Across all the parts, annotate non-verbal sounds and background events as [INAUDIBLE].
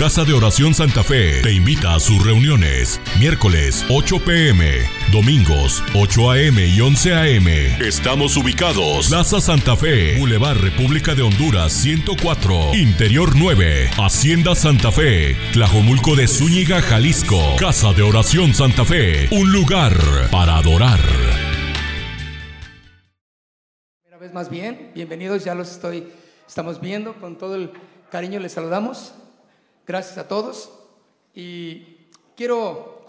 Casa de Oración Santa Fe te invita a sus reuniones. Miércoles 8 pm, domingos 8 am y 11 am. Estamos ubicados. Plaza Santa Fe, Boulevard República de Honduras 104, Interior 9, Hacienda Santa Fe, Tlajomulco de Zúñiga, Jalisco. Casa de Oración Santa Fe, un lugar para adorar. Una vez más bien, bienvenidos, ya los estoy, estamos viendo, con todo el cariño les saludamos. Gracias a todos. Y quiero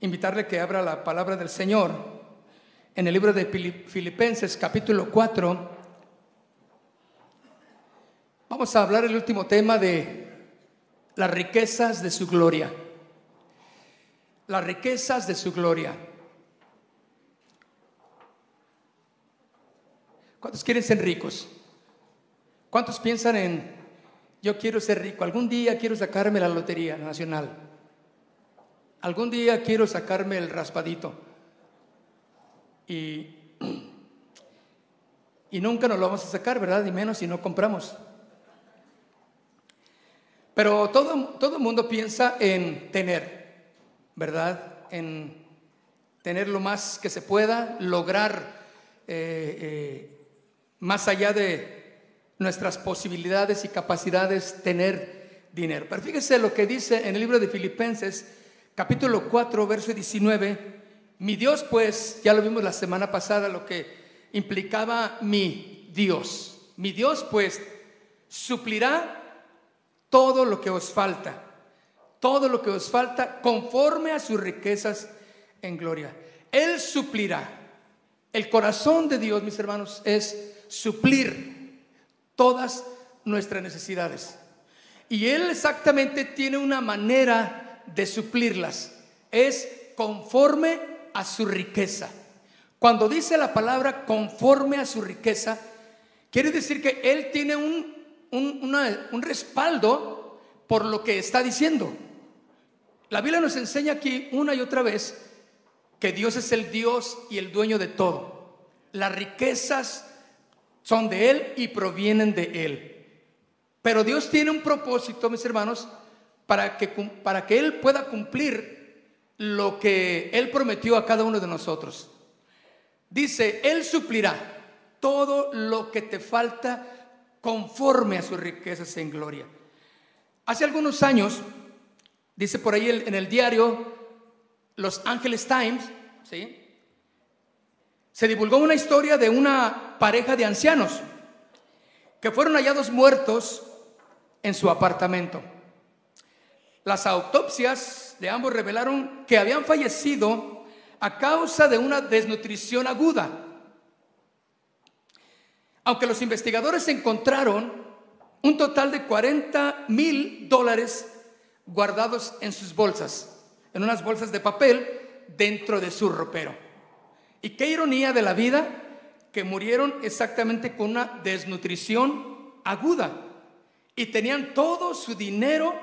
invitarle que abra la palabra del Señor en el libro de Filipenses capítulo 4. Vamos a hablar el último tema de las riquezas de su gloria. Las riquezas de su gloria. ¿Cuántos quieren ser ricos? ¿Cuántos piensan en yo quiero ser rico, algún día quiero sacarme la lotería nacional, algún día quiero sacarme el raspadito. Y, y nunca nos lo vamos a sacar, ¿verdad? Ni menos si no compramos. Pero todo, todo el mundo piensa en tener, ¿verdad? En tener lo más que se pueda, lograr eh, eh, más allá de, nuestras posibilidades y capacidades tener dinero. Pero fíjese lo que dice en el libro de Filipenses, capítulo 4, verso 19. Mi Dios, pues, ya lo vimos la semana pasada, lo que implicaba mi Dios. Mi Dios, pues, suplirá todo lo que os falta. Todo lo que os falta conforme a sus riquezas en gloria. Él suplirá. El corazón de Dios, mis hermanos, es suplir todas nuestras necesidades. Y Él exactamente tiene una manera de suplirlas. Es conforme a su riqueza. Cuando dice la palabra conforme a su riqueza, quiere decir que Él tiene un, un, respaldo por lo que está diciendo. La Biblia nos enseña aquí una y otra vez que Dios es el Dios y el dueño de todo. Las riquezas son de Él y provienen de Él. Pero Dios tiene un propósito, mis hermanos, para que, para que Él pueda cumplir lo que Él prometió a cada uno de nosotros. Dice, Él suplirá todo lo que te falta conforme a sus riquezas en gloria. Hace algunos años, dice por ahí en el diario Los Angeles Times, ¿sí? Se divulgó una historia de una pareja de ancianos que fueron hallados muertos en su apartamento. Las autopsias de ambos revelaron que habían fallecido a causa de una desnutrición aguda. Aunque los investigadores encontraron un total de 40 mil dólares guardados en sus bolsas, en unas bolsas de papel dentro de su ropero. Y qué ironía de la vida que murieron exactamente con una desnutrición aguda y tenían todo su dinero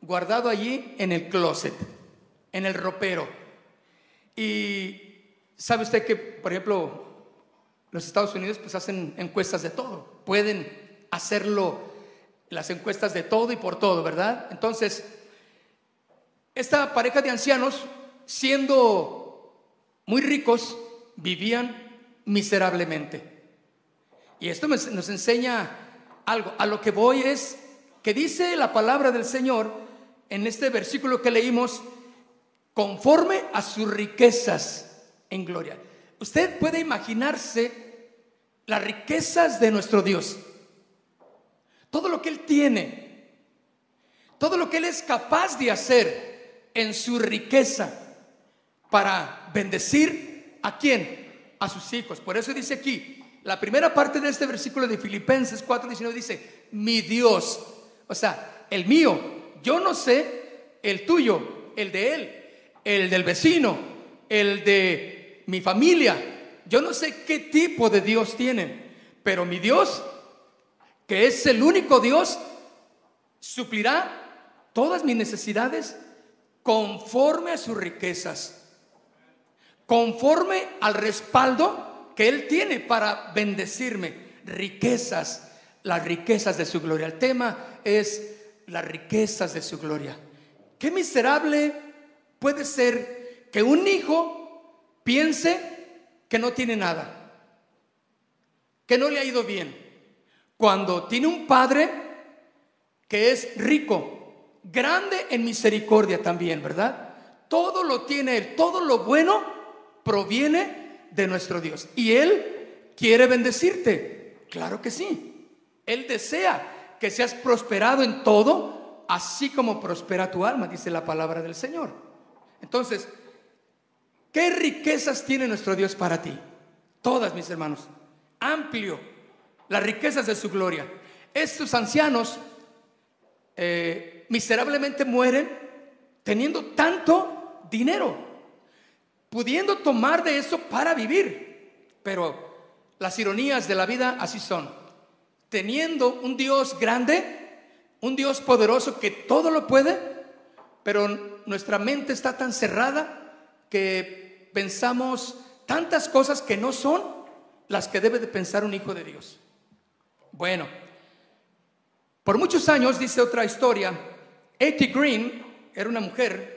guardado allí en el closet, en el ropero. Y sabe usted que, por ejemplo, los Estados Unidos pues hacen encuestas de todo, pueden hacerlo, las encuestas de todo y por todo, ¿verdad? Entonces, esta pareja de ancianos, siendo muy ricos, vivían miserablemente. Y esto nos enseña algo. A lo que voy es que dice la palabra del Señor en este versículo que leímos, conforme a sus riquezas en gloria. Usted puede imaginarse las riquezas de nuestro Dios. Todo lo que Él tiene, todo lo que Él es capaz de hacer en su riqueza para bendecir ¿A quién? A sus hijos. Por eso dice aquí, la primera parte de este versículo de Filipenses 4:19 dice, mi Dios, o sea, el mío, yo no sé el tuyo, el de él, el del vecino, el de mi familia. Yo no sé qué tipo de Dios tienen, pero mi Dios, que es el único Dios, suplirá todas mis necesidades conforme a sus riquezas conforme al respaldo que Él tiene para bendecirme. Riquezas, las riquezas de su gloria. El tema es las riquezas de su gloria. Qué miserable puede ser que un hijo piense que no tiene nada, que no le ha ido bien, cuando tiene un padre que es rico, grande en misericordia también, ¿verdad? Todo lo tiene Él, todo lo bueno proviene de nuestro Dios. Y Él quiere bendecirte, claro que sí. Él desea que seas prosperado en todo así como prospera tu alma, dice la palabra del Señor. Entonces, ¿qué riquezas tiene nuestro Dios para ti? Todas, mis hermanos. Amplio. Las riquezas de su gloria. Estos ancianos eh, miserablemente mueren teniendo tanto dinero, pudiendo tomar de eso para vivir. Pero las ironías de la vida así son. Teniendo un Dios grande, un Dios poderoso que todo lo puede, pero nuestra mente está tan cerrada que pensamos tantas cosas que no son las que debe de pensar un hijo de Dios. Bueno, por muchos años, dice otra historia, Etty Green era una mujer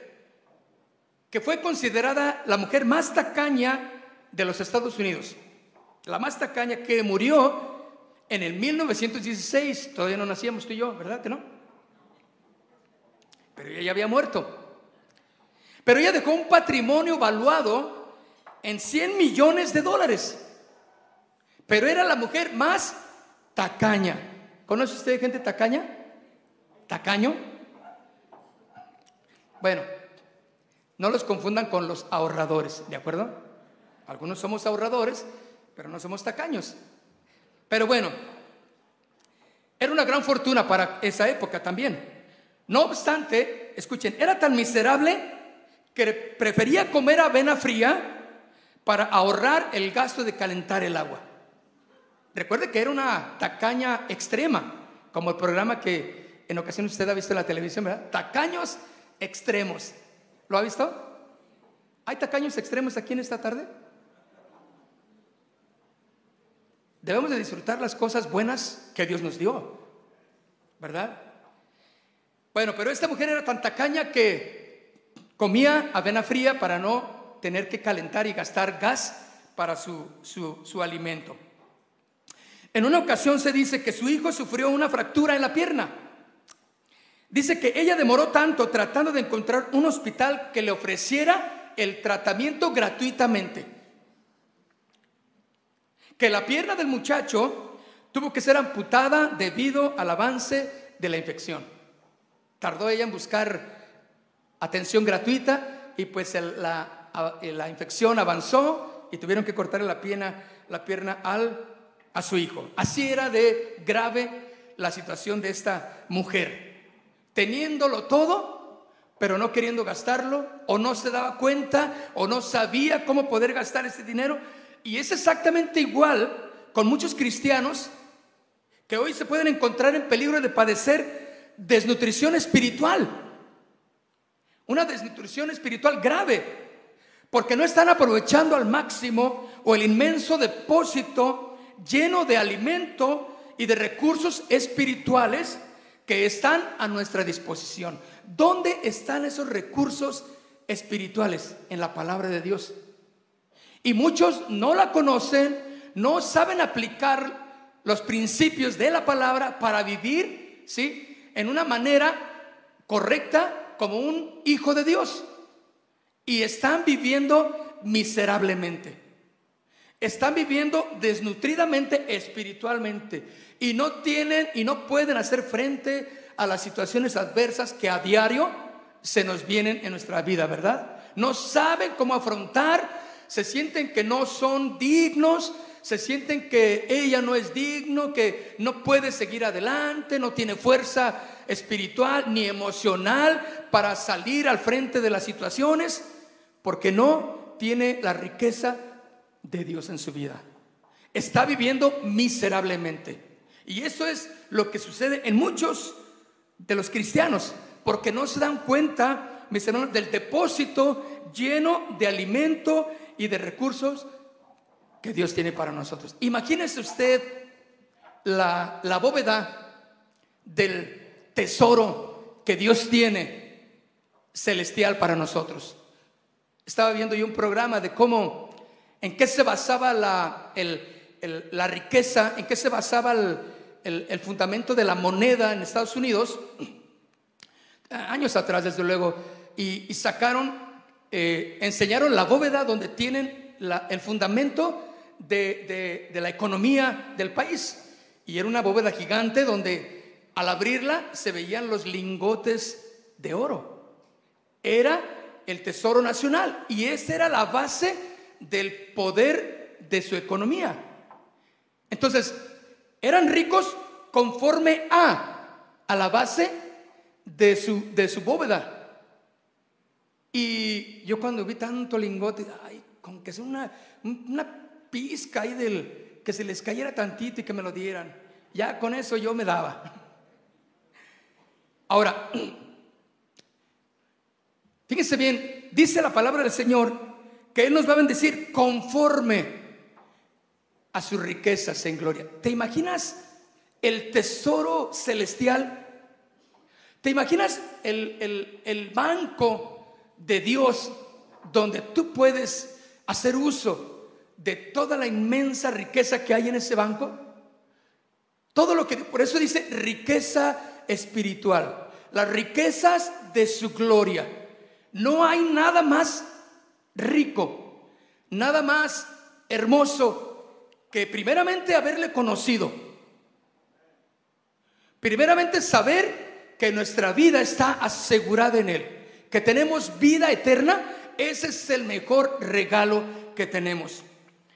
que fue considerada la mujer más tacaña de los Estados Unidos. La más tacaña que murió en el 1916, todavía no nacíamos tú y yo, ¿verdad que no? Pero ella ya había muerto. Pero ella dejó un patrimonio valuado en 100 millones de dólares. Pero era la mujer más tacaña. ¿Conoce usted gente tacaña? ¿Tacaño? Bueno, no los confundan con los ahorradores, ¿de acuerdo? Algunos somos ahorradores, pero no somos tacaños. Pero bueno, era una gran fortuna para esa época también. No obstante, escuchen, era tan miserable que prefería comer avena fría para ahorrar el gasto de calentar el agua. Recuerde que era una tacaña extrema, como el programa que en ocasiones usted ha visto en la televisión, ¿verdad? Tacaños extremos. ¿Lo ha visto? ¿Hay tacaños extremos aquí en esta tarde? Debemos de disfrutar las cosas buenas que Dios nos dio, ¿verdad? Bueno, pero esta mujer era tan tacaña que comía avena fría para no tener que calentar y gastar gas para su, su alimento. En una ocasión se dice que su hijo sufrió una fractura en la pierna. Dice que ella demoró tanto tratando de encontrar un hospital que le ofreciera el tratamiento gratuitamente que la pierna del muchacho tuvo que ser amputada debido al avance de la infección. Tardó ella en buscar atención gratuita y pues la, infección avanzó y tuvieron que cortarle la pierna, la pierna al, a su hijo. Así era de grave la situación de esta mujer. Teniéndolo todo, pero no queriendo gastarlo, o no se daba cuenta, o no sabía cómo poder gastar ese dinero, y es exactamente igual con muchos cristianos que hoy se pueden encontrar en peligro de padecer desnutrición espiritual. Una desnutrición espiritual grave, porque no están aprovechando al máximo o el inmenso depósito lleno de alimento y de recursos espirituales que están a nuestra disposición. ¿Dónde están esos recursos espirituales? En la palabra de Dios. Y muchos no la conocen, no saben aplicar los principios de la palabra para vivir, ¿sí? En una manera correcta como un hijo de Dios. Y están viviendo miserablemente. Están viviendo desnutridamente espiritualmente y no tienen y no pueden hacer frente a las situaciones adversas que a diario se nos vienen en nuestra vida, ¿verdad? No saben cómo afrontar se sienten que no son dignos, se sienten que ella no es digno, que no puede seguir adelante, no tiene fuerza espiritual ni emocional para salir al frente de las situaciones, porque no tiene la riqueza de Dios en su vida. Está viviendo miserablemente. Y eso es lo que sucede en muchos de los cristianos, porque no se dan cuenta, mis hermanos, del depósito lleno de alimento y de recursos que Dios tiene para nosotros. Imagínese usted la, bóveda del tesoro que Dios tiene celestial para nosotros. Estaba viendo yo un programa de cómo, en qué se basaba la, la riqueza, en qué se basaba el, fundamento de la moneda en Estados Unidos, [CLEARS THROAT] años atrás desde luego, y, sacaron, eh, enseñaron la bóveda donde tienen el fundamento de, la economía del país. Y era una bóveda gigante donde al abrirla se veían los lingotes de oro. Era el tesoro nacional y esa era la base del poder de su economía. Entonces, eran ricos conforme a, a la base de su, de su bóveda. Y yo cuando vi tanto lingote, ay, con que es una, una pizca ahí del que se les cayera tantito y que me lo dieran. Ya con eso yo me daba. Ahora, fíjense bien, dice la palabra del Señor que Él nos va a bendecir conforme a sus riquezas en gloria. ¿Te imaginas el tesoro celestial? ¿Te imaginas el, el, el banco de Dios donde tú puedes hacer uso de toda la inmensa riqueza que hay en ese banco? Todo lo que, por eso dice riqueza espiritual, las riquezas de su gloria. No hay nada más rico, nada más hermoso que primeramente haberle conocido. Primeramente saber que nuestra vida está asegurada en Él, que tenemos vida eterna, ese es el mejor regalo que tenemos.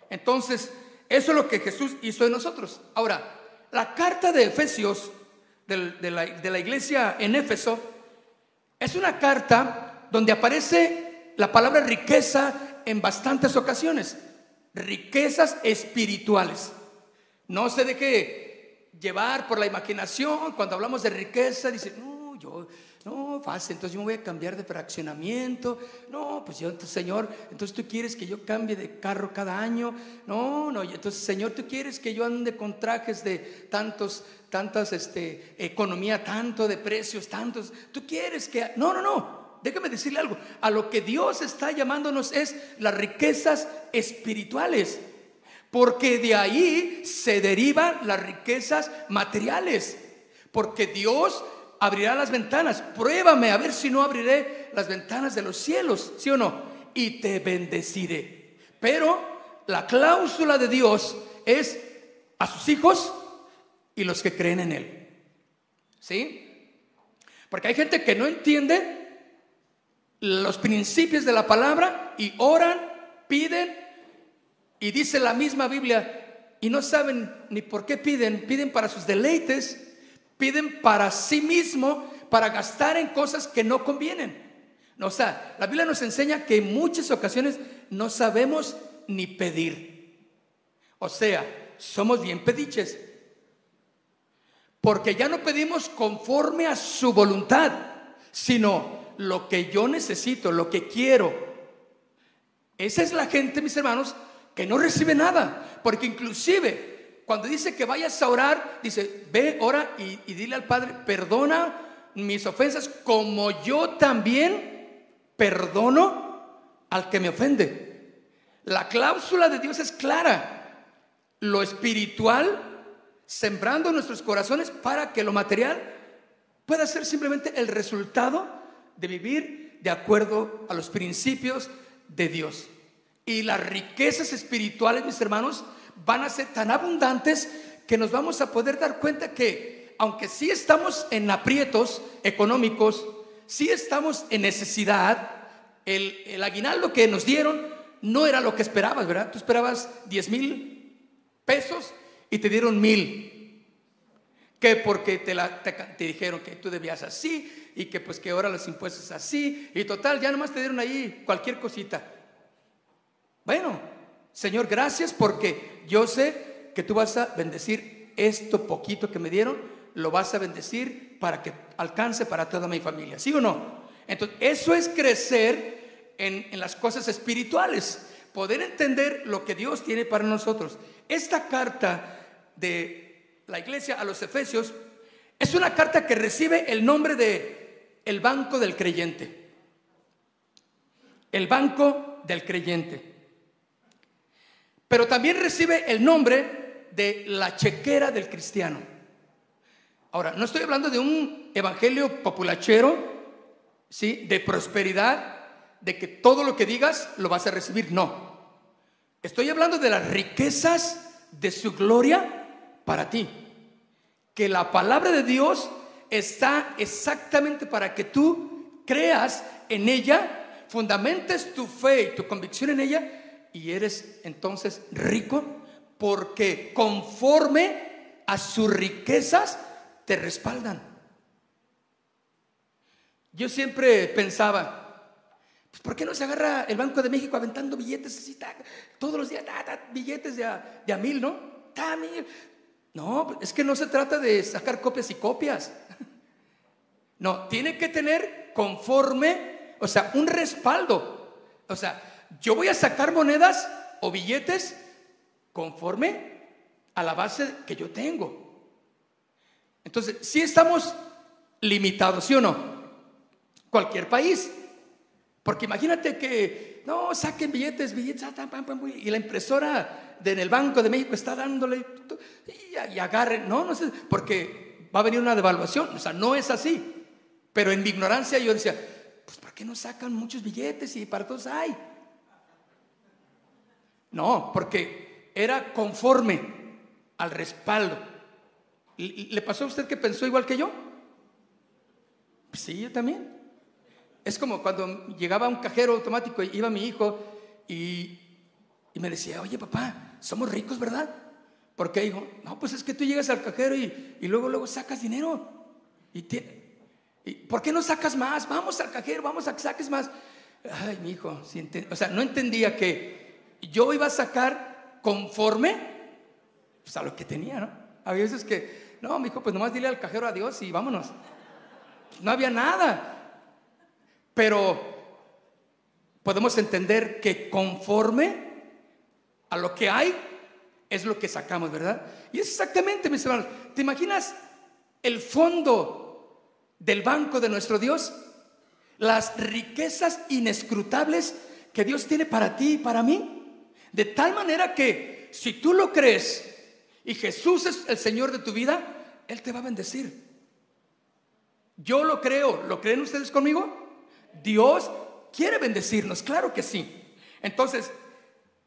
Entonces, eso es lo que Jesús hizo en nosotros. Ahora, la carta de Efesios, de, la, de la iglesia en Éfeso, es una carta donde aparece la palabra riqueza en bastantes ocasiones. Riquezas espirituales. No se deje llevar por la imaginación. Cuando hablamos de riqueza, dice, no, yo no, fácil, entonces yo me voy a cambiar de fraccionamiento. No, pues yo, entonces, Señor, entonces tú quieres que yo cambie de carro cada año. No, no, entonces, Señor, tú quieres que yo ande con trajes de tantos, tantas, este, economía, tanto de precios, tantos. Tú quieres que. No, no, no. Déjame decirle algo. A lo que Dios está llamándonos es las riquezas espirituales. Porque de ahí se derivan las riquezas materiales. Porque Dios abrirá las ventanas. Pruébame a ver si no abriré las ventanas de los cielos, ¿sí o no? Y te bendeciré. Pero la cláusula de Dios es a sus hijos y los que creen en Él. ¿Sí? Porque hay gente que no entiende los principios de la palabra y oran, piden y dice la misma Biblia y no saben ni por qué piden, piden para sus deleites piden para sí mismo, para gastar en cosas que no convienen. O sea, la Biblia nos enseña que en muchas ocasiones no sabemos ni pedir. O sea, somos bien pediches. Porque ya no pedimos conforme a su voluntad, sino lo que yo necesito, lo que quiero. Esa es la gente, mis hermanos, que no recibe nada. Porque inclusive cuando dice que vayas a orar, dice, ve, ora y, dile al Padre, perdona mis ofensas como yo también perdono al que me ofende. La cláusula de Dios es clara. Lo espiritual, sembrando nuestros corazones para que lo material pueda ser simplemente el resultado de vivir de acuerdo a los principios de Dios. Y las riquezas espirituales, mis hermanos, van a ser tan abundantes que nos vamos a poder dar cuenta que aunque sí estamos en aprietos económicos, sí estamos en necesidad, el, aguinaldo que nos dieron no era lo que esperabas, ¿verdad? Tú esperabas 10 mil pesos y te dieron mil. Que porque te, la, te, dijeron que tú debías así y que pues que ahora los impuestos así y total, ya nomás te dieron ahí cualquier cosita. Bueno, Señor, gracias porque yo sé que tú vas a bendecir esto poquito que me dieron, lo vas a bendecir para que alcance para toda mi familia. ¿Sí o no? Entonces, eso es crecer en, en las cosas espirituales, poder entender lo que Dios tiene para nosotros. Esta carta de la iglesia a los Efesios Es una carta que recibe el nombre de el banco del creyente. El banco del creyente. Pero también recibe el nombre de la chequera del cristiano. Ahora, no estoy hablando de un evangelio populachero, ¿sí? De prosperidad, de que todo lo que digas lo vas a recibir. No. Estoy hablando de las riquezas de su gloria para ti. Que la palabra de Dios está exactamente para que tú creas en ella, fundamentes tu fe y tu convicción en ella y eres entonces rico porque conforme a sus riquezas te respaldan. Yo siempre pensaba, pues, ¿Por qué no se agarra el Banco de México aventando billetes así, todos los días, billetes de a, mil, ¿no? No, es que no se trata de sacar copias y copias. [LAUGHS] No, tiene que tener conforme, o sea, un respaldo. O sea, yo voy a sacar monedas o billetes conforme a la base que yo tengo. Entonces, si estamos limitados, ¿sí o no? Cualquier país porque imagínate que, no, saquen billetes, billetes, ah, y la impresora en el Banco de México está dándole, y, agarren, no, no sé, porque va a venir una devaluación, o sea, no es así. Pero en mi ignorancia yo decía, pues ¿por qué no sacan muchos billetes y para todos hay? No, porque era conforme al respaldo. ¿Le pasó a usted que pensó igual que yo? sí, yo también. Es como cuando llegaba un cajero automático y iba mi hijo y, me decía, oye papá, somos ricos, ¿verdad? Porque hijo, no, pues es que tú llegas al cajero y, luego, luego sacas dinero. Y, ¿Por qué no sacas más? Vamos al cajero, vamos a que saques más. Ay, mi hijo, o sea, no entendía que yo iba a sacar conforme pues, a lo que tenía, ¿no? Había veces que, no, mi hijo, pues nomás dile al cajero adiós y vámonos. No había nada. Pero podemos entender que conforme a lo que hay, es lo que sacamos, ¿verdad? Y es exactamente, mis hermanos, ¿te imaginas el fondo del banco de nuestro Dios? Las riquezas inescrutables que Dios tiene para ti y para mí. De tal manera que si tú lo crees y Jesús es el Señor de tu vida, Él te va a bendecir. Yo lo creo, ¿lo creen ustedes conmigo? Dios quiere bendecirnos, claro que sí. Entonces,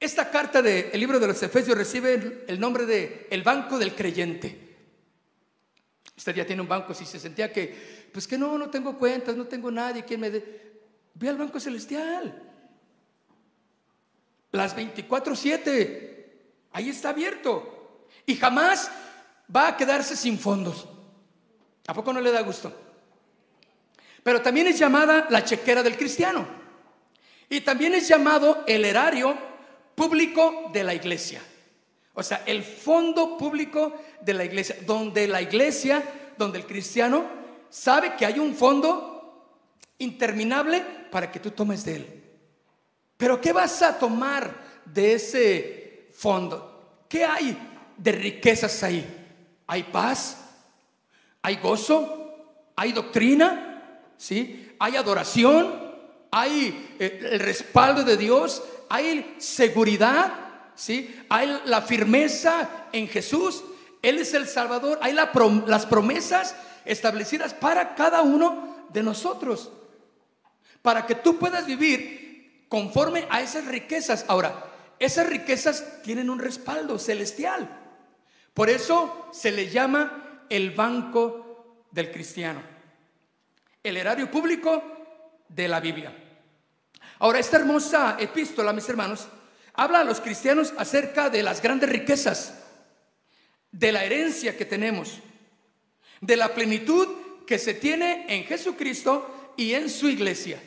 esta carta del libro de los Efesios recibe el nombre de el banco del creyente. Usted ya tiene un banco, si se sentía que, pues que no, no tengo cuentas, no tengo nadie quien me dé. Ve al banco celestial. Las 24-7. Ahí está abierto. Y jamás va a quedarse sin fondos. ¿A poco no le da gusto? Pero también es llamada la chequera del cristiano. Y también es llamado el erario público de la iglesia. O sea, el fondo público de la iglesia, donde la iglesia, donde el cristiano sabe que hay un fondo interminable para que tú tomes de él. Pero ¿qué vas a tomar de ese fondo? ¿Qué hay de riquezas ahí? ¿Hay paz? ¿Hay gozo? ¿Hay doctrina? ¿sí? Hay adoración, hay eh, el respaldo de Dios, hay seguridad, ¿sí? Hay la firmeza en Jesús, Él es el Salvador, hay las promesas establecidas para cada uno de nosotros, para que tú puedas vivir conforme a esas riquezas. Ahora, esas riquezas tienen un respaldo celestial. Por eso se le llama el banco del cristiano el erario público de la Biblia. Ahora, esta hermosa epístola, mis hermanos, habla a los cristianos acerca de las grandes riquezas, de la herencia que tenemos, de la plenitud que se tiene en Jesucristo y en su iglesia.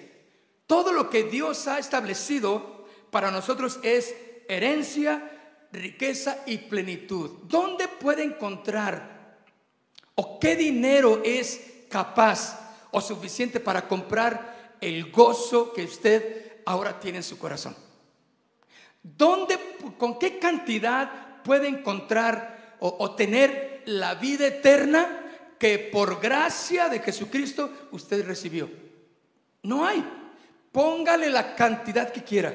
Todo lo que Dios ha establecido para nosotros es herencia, riqueza y plenitud. ¿Dónde puede encontrar o qué dinero es capaz o suficiente para comprar el gozo que usted ahora tiene en su corazón? ¿Dónde, con qué cantidad puede encontrar o, tener la vida eterna que por gracia de Jesucristo usted recibió. No hay. Póngale la cantidad que quiera.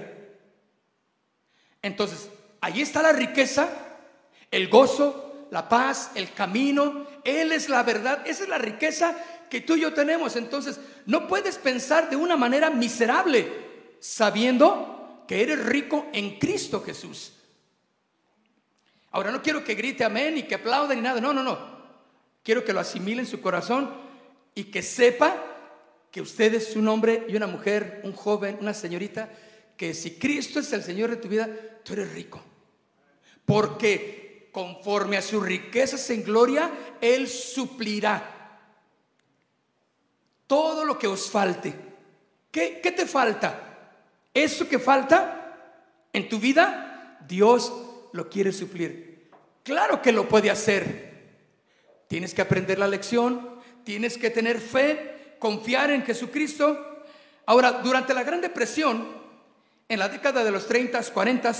Entonces, ahí está la riqueza, el gozo, la paz, el camino. Él es la verdad. Esa es la riqueza que tú y yo tenemos. Entonces, no puedes pensar de una manera miserable sabiendo que eres rico en Cristo Jesús. Ahora no quiero que grite amén y que aplaude ni nada, no, no, no. Quiero que lo asimile en su corazón y que sepa que usted es un hombre y una mujer, un joven, una señorita, que si Cristo es el Señor de tu vida, tú eres rico. Porque conforme a sus riquezas en gloria, Él suplirá todo lo que os falte. ¿Qué, qué te falta? Eso que falta en tu vida, Dios lo quiere suplir. Claro que lo puede hacer. Tienes que aprender la lección, tienes que tener fe, confiar en Jesucristo. Ahora, durante la Gran Depresión, en la década de los 30, 40,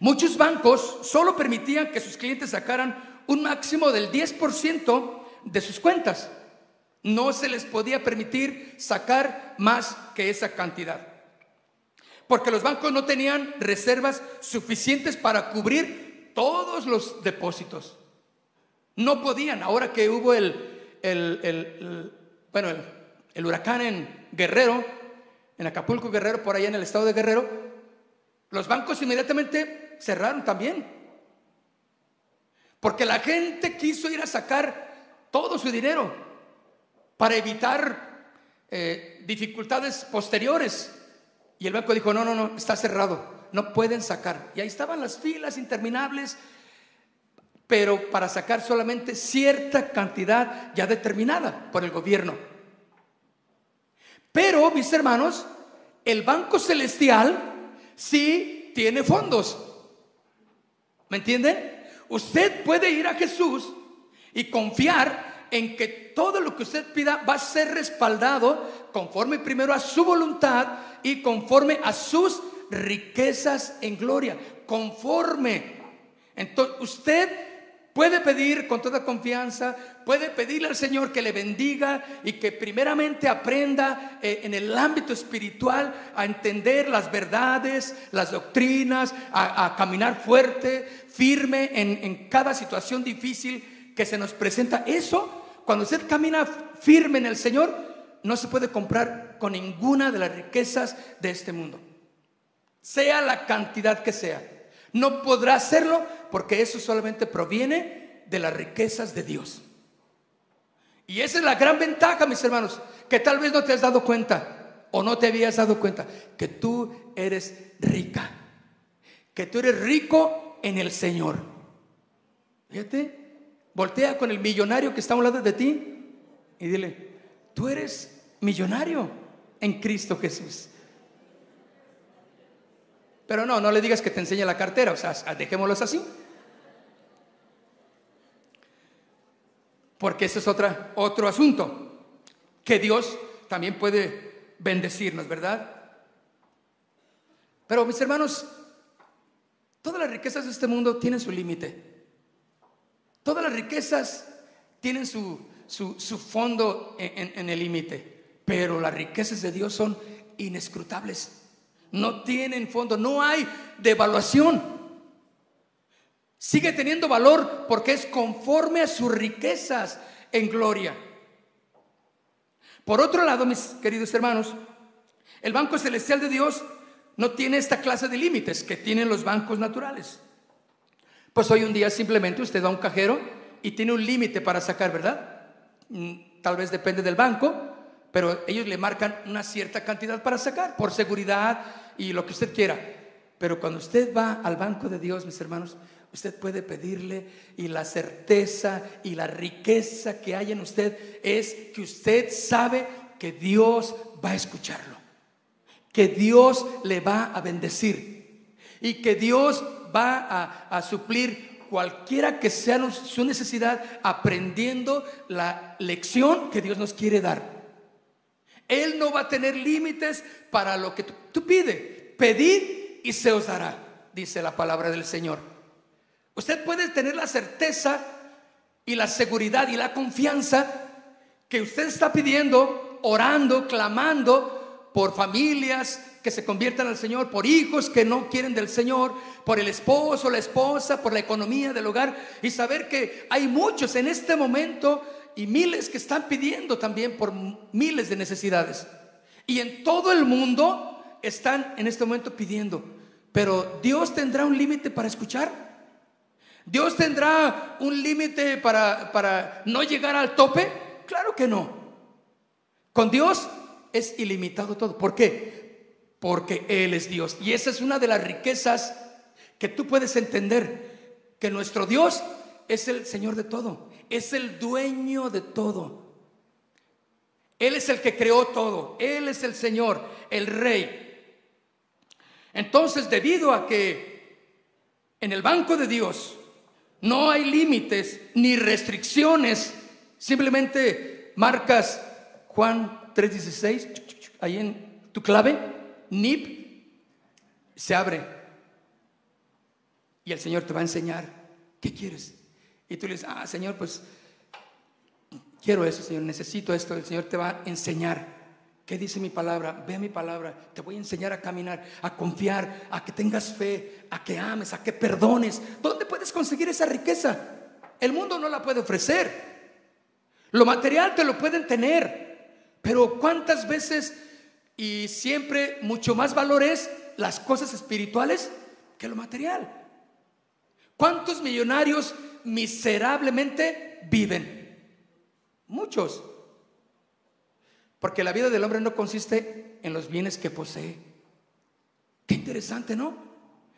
muchos bancos solo permitían que sus clientes sacaran un máximo del 10% de sus cuentas. No se les podía permitir sacar más que esa cantidad. Porque los bancos no tenían reservas suficientes para cubrir todos los depósitos. No podían. Ahora que hubo el, el, bueno, el, huracán en Guerrero, en Acapulco Guerrero, por allá en el estado de Guerrero, los bancos inmediatamente cerraron también. Porque la gente quiso ir a sacar todo su dinero para evitar eh, dificultades posteriores. Y el banco dijo, no, no, no, está cerrado, no pueden sacar. Y ahí estaban las filas interminables, pero para sacar solamente cierta cantidad ya determinada por el gobierno. Pero, mis hermanos, el Banco Celestial sí tiene fondos. ¿Me entienden? Usted puede ir a Jesús y confiar en que todo lo que usted pida va a ser respaldado conforme primero a su voluntad y conforme a sus riquezas en gloria. Conforme. Entonces, usted puede pedir con toda confianza, puede pedirle al Señor que le bendiga y que primeramente aprenda eh, en el ámbito espiritual a entender las verdades, las doctrinas, a, caminar fuerte, firme en, en cada situación difícil que se nos presenta. Eso, cuando usted camina firme en el Señor, no se puede comprar con ninguna de las riquezas de este mundo. Sea la cantidad que sea. No podrá hacerlo porque eso solamente proviene de las riquezas de Dios. Y esa es la gran ventaja, mis hermanos, que tal vez no te has dado cuenta o no te habías dado cuenta, que tú eres rica, que tú eres rico en el Señor. Fíjate, Voltea con el millonario que está a un lado de ti y dile, tú eres millonario en Cristo Jesús. Pero no, no le digas que te enseñe la cartera, o sea, dejémoslos así. Porque ese es otro asunto, que Dios también puede bendecirnos, ¿verdad? Pero mis hermanos, todas las riquezas de este mundo tienen su límite. Todas las riquezas tienen su, fondo en, el límite, pero las riquezas de Dios son inescrutables. No tienen fondo, no hay devaluación. Sigue teniendo valor porque es conforme a sus riquezas en gloria. Por otro lado, mis queridos hermanos, el Banco Celestial de Dios no tiene esta clase de límites que tienen los bancos naturales. Pues hoy un día simplemente usted va a un cajero y tiene un límite para sacar, ¿verdad? Mm, tal vez depende del banco, pero ellos le marcan una cierta cantidad para sacar, por seguridad y lo que usted quiera. Pero cuando usted va al banco de Dios, mis hermanos, usted puede pedirle y la certeza y la riqueza que hay en usted es que usted sabe que Dios va a escucharlo, que Dios le va a bendecir y que Dios va a, suplir cualquiera que sea su necesidad, aprendiendo la lección que Dios nos quiere dar. Él no va a tener límites para lo que tú, tú pide. Pedid y se os dará, dice la palabra del Señor. Usted puede tener la certeza y la seguridad y la confianza que usted está pidiendo, orando, clamando por familias que se conviertan al Señor, por hijos que no quieren del Señor, por el esposo, la esposa, por la economía del hogar y saber que hay muchos en este momento y miles que están pidiendo también por miles de necesidades. Y en todo el mundo están en este momento pidiendo. Pero Dios tendrá un límite para escuchar. Dios tendrá un límite para, para no llegar al tope. Claro que no. Con Dios es ilimitado todo. ¿Por qué? Porque Él es Dios. Y esa es una de las riquezas que tú puedes entender. Que nuestro Dios es el Señor de todo es el dueño de todo. Él es el que creó todo. Él es el Señor, el Rey. Entonces, debido a que en el banco de Dios no hay límites ni restricciones, simplemente marcas Juan 3:16, ahí en tu clave, NIP, se abre. Y el Señor te va a enseñar, ¿qué quieres? Y tú le dices, ah, Señor, pues quiero eso, Señor, necesito esto. El Señor te va a enseñar. ¿Qué dice mi palabra? Ve mi palabra. Te voy a enseñar a caminar, a confiar, a que tengas fe, a que ames, a que perdones. ¿Dónde puedes conseguir esa riqueza? El mundo no la puede ofrecer. Lo material te lo pueden tener. Pero ¿cuántas veces y siempre mucho más valor es las cosas espirituales que lo material? ¿Cuántos millonarios miserablemente viven. Muchos. Porque la vida del hombre no consiste en los bienes que posee. Qué interesante, ¿no?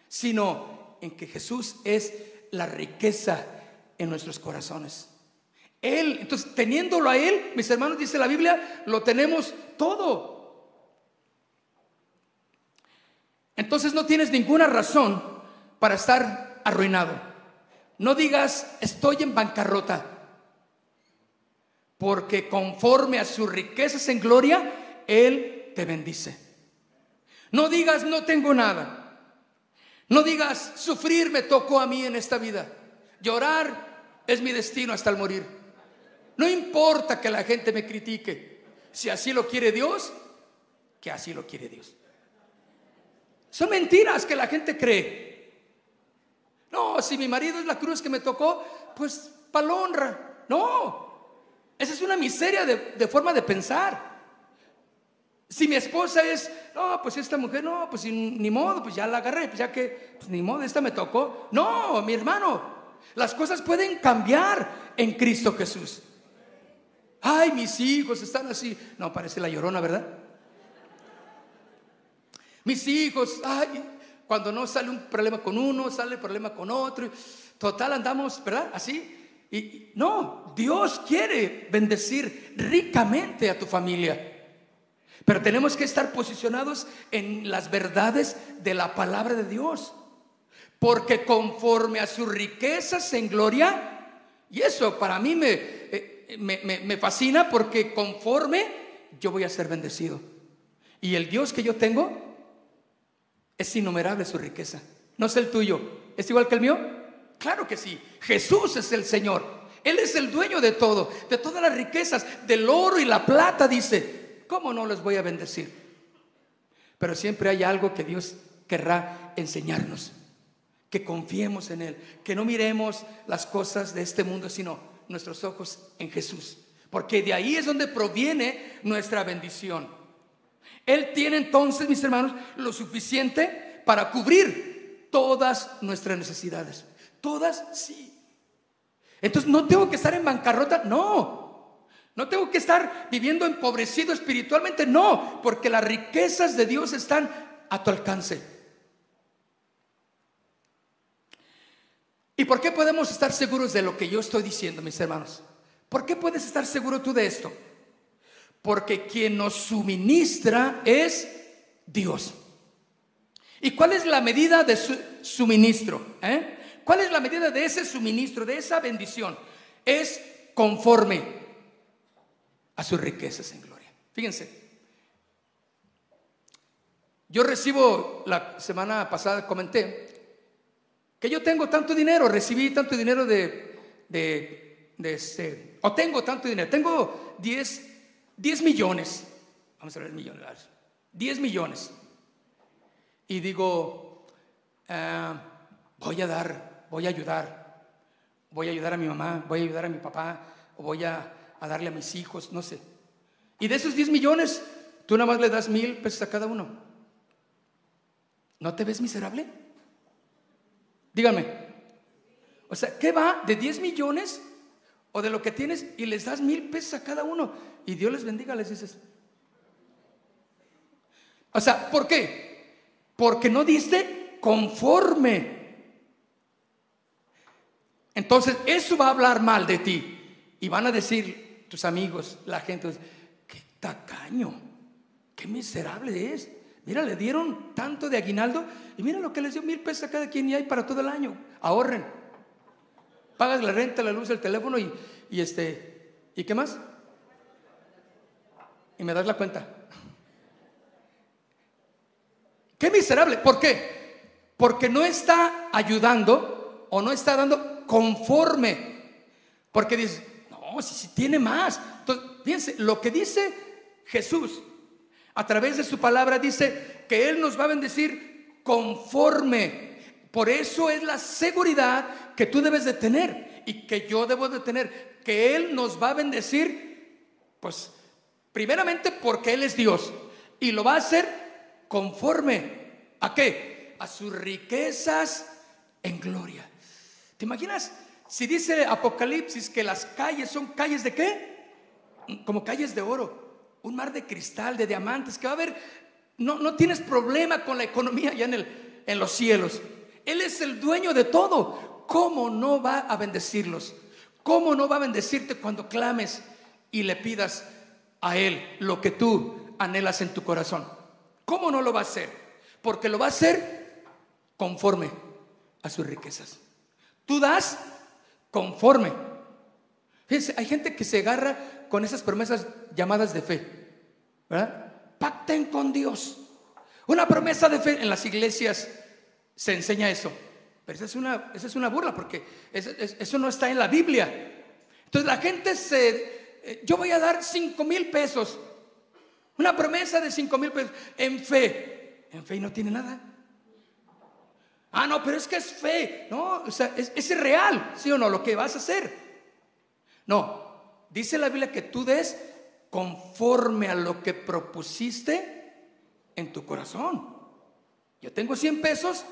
Sino en que Jesús es la riqueza en nuestros corazones. Él, entonces teniéndolo a Él, mis hermanos, dice la Biblia, lo tenemos todo. Entonces no tienes ninguna razón para estar arruinado. No digas, estoy en bancarrota, porque conforme a sus riquezas en gloria, Él te bendice. No digas, no tengo nada. No digas, sufrir me tocó a mí en esta vida. Llorar es mi destino hasta el morir. No importa que la gente me critique. Si así lo quiere Dios, que así lo quiere Dios. Son mentiras que la gente cree. No, si mi marido es la cruz que me tocó, pues palonra. No, esa es una miseria de, forma de pensar. Si mi esposa es, no, pues esta mujer, no, pues ni modo, pues ya la agarré, pues ya que, pues ni modo, esta me tocó. No, mi hermano, las cosas pueden cambiar en Cristo Jesús. Ay, mis hijos están así. No, parece la llorona, ¿verdad? Mis hijos, ay, cuando no sale un problema con uno, sale el problema con otro. Total, andamos, ¿verdad? Así. Y no, Dios quiere bendecir ricamente a tu familia. Pero tenemos que estar posicionados en las verdades de la palabra de Dios. Porque conforme a sus riquezas en gloria, y eso para mí me, eh, me, fascina porque conforme yo voy a ser bendecido. Y el Dios que yo tengo es innumerable su riqueza. No es el tuyo. ¿Es igual que el mío? Claro que sí. Jesús es el Señor. Él es el dueño de todo, de todas las riquezas, del oro y la plata, dice. ¿Cómo no les voy a bendecir? Pero siempre hay algo que Dios querrá enseñarnos. Que confiemos en Él. Que no miremos las cosas de este mundo, sino nuestros ojos en Jesús. Porque de ahí es donde proviene nuestra bendición. Él tiene entonces, mis hermanos, lo suficiente para cubrir todas nuestras necesidades. Todas, sí. Entonces no tengo que estar en bancarrota, no. No tengo que estar viviendo empobrecido espiritualmente, no, porque las riquezas de Dios están a tu alcance. ¿Y por qué podemos estar seguros de lo que yo estoy diciendo, mis hermanos? ¿Por qué puedes estar seguro tú de esto? porque quien nos suministra es Dios. ¿Y cuál es la medida de su suministro? Eh? ¿Cuál es la medida de ese suministro, de esa bendición? Es conforme a sus riquezas en gloria. Fíjense, yo recibo, la semana pasada comenté, que yo tengo tanto dinero, recibí tanto dinero de, de este, o tengo tanto dinero, tengo 10, 10 millones, vamos a ver millones, 10 millones. Y digo, ah, voy a dar, voy a ayudar, voy a ayudar a mi mamá, voy a ayudar a mi papá, o voy a, a darle a mis hijos, no sé. Y de esos 10 millones, tú nada más le das mil pesos a cada uno. ¿No te ves miserable? Dígame. O sea, ¿qué va de 10 millones o de lo que tienes y les das mil pesos a cada uno? Y Dios les bendiga, les dices. O sea, ¿por qué? Porque no diste conforme. Entonces, eso va a hablar mal de ti. Y van a decir tus amigos, la gente, qué tacaño, qué miserable es. Mira, le dieron tanto de aguinaldo y mira lo que les dio mil pesos a cada quien y hay para todo el año. Ahorren. Pagas la renta, la luz, el teléfono y, y este, ¿y qué más? Y me das la cuenta. Qué miserable. ¿Por qué? Porque no está ayudando o no está dando conforme. Porque dice, no, si, si tiene más. Entonces, fíjense, lo que dice Jesús a través de su palabra dice que Él nos va a bendecir conforme. Por eso es la seguridad que tú debes de tener y que yo debo de tener, que Él nos va a bendecir, pues primeramente porque Él es Dios y lo va a hacer conforme a qué? A sus riquezas en gloria. ¿Te imaginas? Si dice Apocalipsis que las calles son calles de qué? Como calles de oro, un mar de cristal, de diamantes, que va a haber, no, no tienes problema con la economía ya en, el, en los cielos. Él es el dueño de todo. ¿Cómo no va a bendecirlos? ¿Cómo no va a bendecirte cuando clames y le pidas a Él lo que tú anhelas en tu corazón? ¿Cómo no lo va a hacer? Porque lo va a hacer conforme a sus riquezas. Tú das conforme. Fíjense, hay gente que se agarra con esas promesas llamadas de fe. ¿verdad? Pacten con Dios. Una promesa de fe en las iglesias se enseña eso. Pero esa es una, esa es una burla porque eso, no está en la Biblia. Entonces la gente se... Eh, yo voy a dar cinco mil pesos una promesa de 5 mil pesos en fe. En fe no tiene nada. Ah, no, pero es que es fe. No, o sea, es, es real, ¿sí o no? Lo que vas a hacer. No, dice la Biblia que tú des conforme a lo que propusiste en tu corazón. Yo tengo 100 pesos,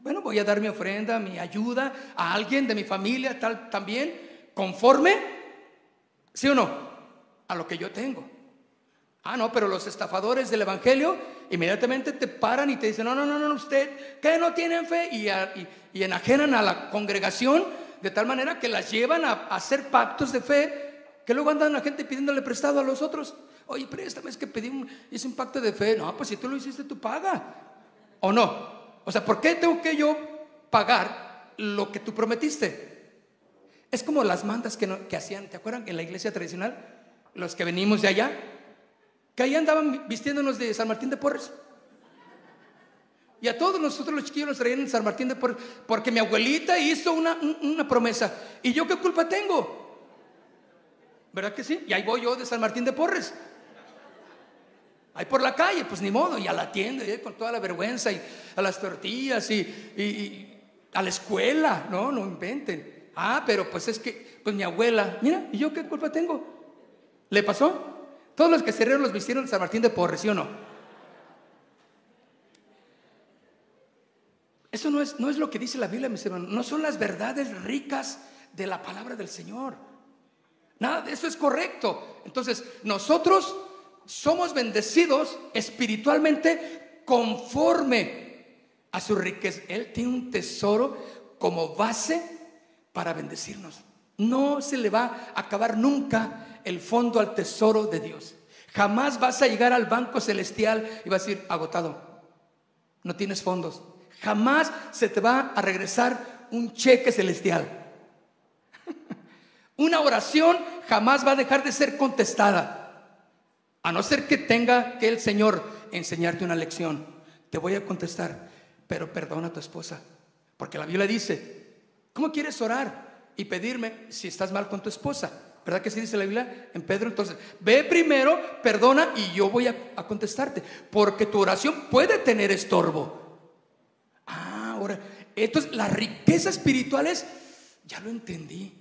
bueno, voy a dar mi ofrenda, mi ayuda a alguien de mi familia, tal también, conforme, ¿sí o no? A lo que yo tengo. Ah, no, pero los estafadores del Evangelio inmediatamente te paran y te dicen, no, no, no, no, usted, que no tienen fe, y, enajenan a la congregación de tal manera que las llevan a, hacer pactos de fe, que luego andan la gente pidiéndole prestado a los otros. Oye, préstame, es que pedí un, hice un pacto de fe. No, pues si tú lo hiciste, tú paga. ¿O no? O sea, ¿por qué tengo que yo pagar lo que tú prometiste? Es como las mandas que, que hacían, ¿te acuerdan? En la iglesia tradicional, los que venimos de allá, que ahí andaban vistiéndonos de San Martín de Porres. Y a todos nosotros los chiquillos nos traían en San Martín de Porres, porque mi abuelita hizo una, una promesa. ¿Y yo qué culpa tengo? ¿Verdad que sí? Y ahí voy yo de San Martín de Porres. Ahí por la calle, pues ni modo, y a la tienda, y con toda la vergüenza, y a las tortillas, y, y, a la escuela, no, no inventen. Ah, pero pues es que, pues mi abuela, mira, ¿y yo qué culpa tengo? ¿Le pasó? Todos los que se rieron los vistieron de San Martín de Porres, ¿sí o no? Eso no es, no es lo que dice la Biblia, mis hermanos. No son las verdades ricas de la palabra del Señor. Nada de eso es correcto. Entonces, nosotros somos bendecidos espiritualmente conforme a su riqueza. Él tiene un tesoro como base para bendecirnos. No se le va a acabar nunca el fondo al tesoro de Dios. Jamás vas a llegar al banco celestial y vas a decir, agotado, no tienes fondos. Jamás se te va a regresar un cheque celestial. Una oración jamás va a dejar de ser contestada. A no ser que tenga que el Señor enseñarte una lección. Te voy a contestar, pero perdona a tu esposa. Porque la Biblia dice, ¿cómo quieres orar? y pedirme si estás mal con tu esposa. ¿Verdad que sí dice la Biblia en Pedro? Entonces, ve primero, perdona y yo voy a, contestarte. Porque tu oración puede tener estorbo. Ah, ahora, entonces la riqueza espiritual es, ya lo entendí.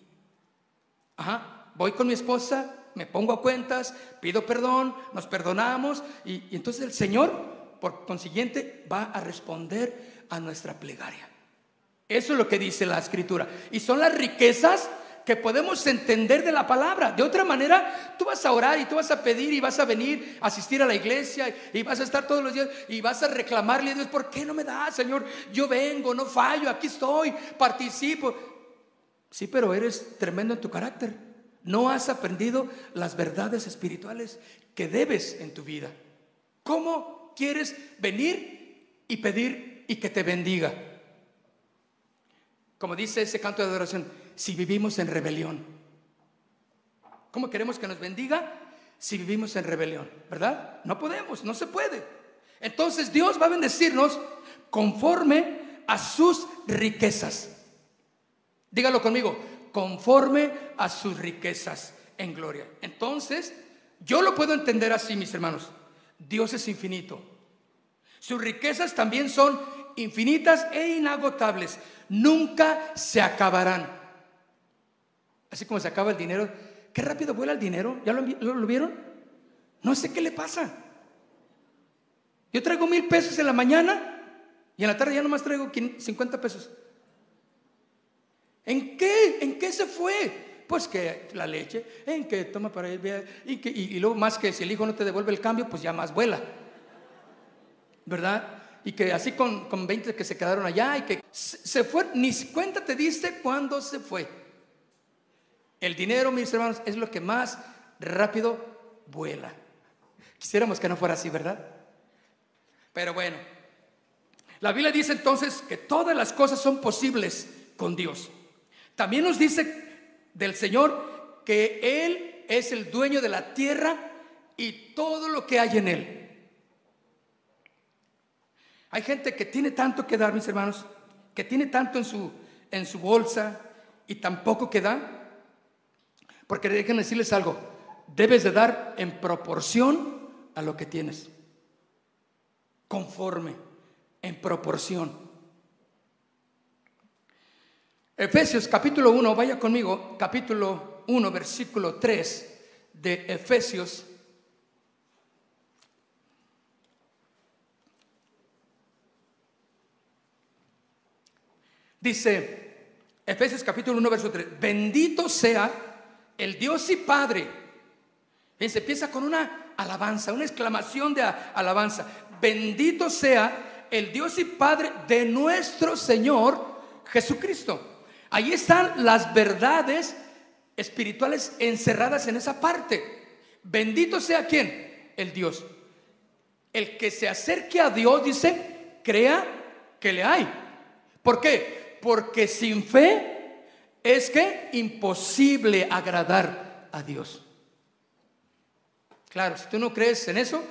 Ajá, voy con mi esposa, me pongo a cuentas, pido perdón, nos perdonamos y, y entonces el Señor, por consiguiente, va a responder a nuestra plegaria. Eso es lo que dice la escritura. Y son las riquezas que podemos entender de la palabra. De otra manera, tú vas a orar y tú vas a pedir y vas a venir a asistir a la iglesia y vas a estar todos los días y vas a reclamarle a Dios, ¿por qué no me da, Señor? Yo vengo, no fallo, aquí estoy, participo. Sí, pero eres tremendo en tu carácter. No has aprendido las verdades espirituales que debes en tu vida. ¿Cómo quieres venir y pedir y que te bendiga? Como dice ese canto de adoración, si vivimos en rebelión. ¿Cómo queremos que nos bendiga si vivimos en rebelión? ¿Verdad? No podemos, no se puede. Entonces Dios va a bendecirnos conforme a sus riquezas. Dígalo conmigo, conforme a sus riquezas en gloria. Entonces, yo lo puedo entender así, mis hermanos. Dios es infinito. Sus riquezas también son infinitas e inagotables. Nunca se acabarán. Así como se acaba el dinero. Qué rápido vuela el dinero. ¿Ya lo, vieron? No sé qué le pasa. Yo traigo mil pesos en la mañana y en la tarde ya nomás traigo 50 pesos. ¿En qué? ¿En qué se fue? Pues que la leche, en que toma para ir, y, que, y, luego más que si el hijo no te devuelve el cambio, pues ya más vuela. ¿Verdad? Y que así con, con 20 que se quedaron allá y que se fue, ni cuenta te diste cuándo se fue. El dinero, mis hermanos, es lo que más rápido vuela. Quisiéramos que no fuera así, ¿verdad? Pero bueno, la Biblia dice entonces que todas las cosas son posibles con Dios. También nos dice del Señor que Él es el dueño de la tierra y todo lo que hay en Él. Hay gente que tiene tanto que dar, mis hermanos, que tiene tanto en su, en su bolsa y tampoco que da. Porque déjenme decirles algo, debes de dar en proporción a lo que tienes. Conforme, en proporción. Efesios capítulo 1, vaya conmigo, capítulo 1, versículo 3 de Efesios. Dice, Efesios capítulo 1, versículo 3, bendito sea el Dios y Padre. se empieza con una alabanza, una exclamación de alabanza. Bendito sea el Dios y Padre de nuestro Señor Jesucristo. Ahí están las verdades espirituales encerradas en esa parte. Bendito sea quien? El Dios. El que se acerque a Dios, dice, crea que le hay. ¿Por qué? Porque sin fe es que imposible agradar a Dios. Claro, si tú no crees en eso,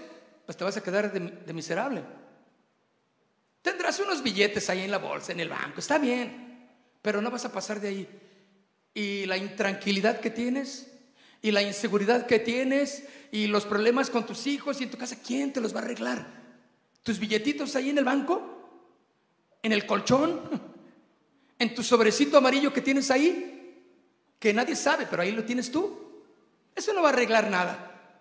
pues te vas a quedar de, miserable. Tendrás unos billetes ahí en la bolsa, en el banco, está bien, pero no vas a pasar de ahí. Y la intranquilidad que tienes, y la inseguridad que tienes, y los problemas con tus hijos y en tu casa, ¿quién te los va a arreglar? ¿Tus billetitos ahí en el banco? ¿En el colchón? [LAUGHS] en tu sobrecito amarillo que tienes ahí, que nadie sabe, pero ahí lo tienes tú. Eso no va a arreglar nada.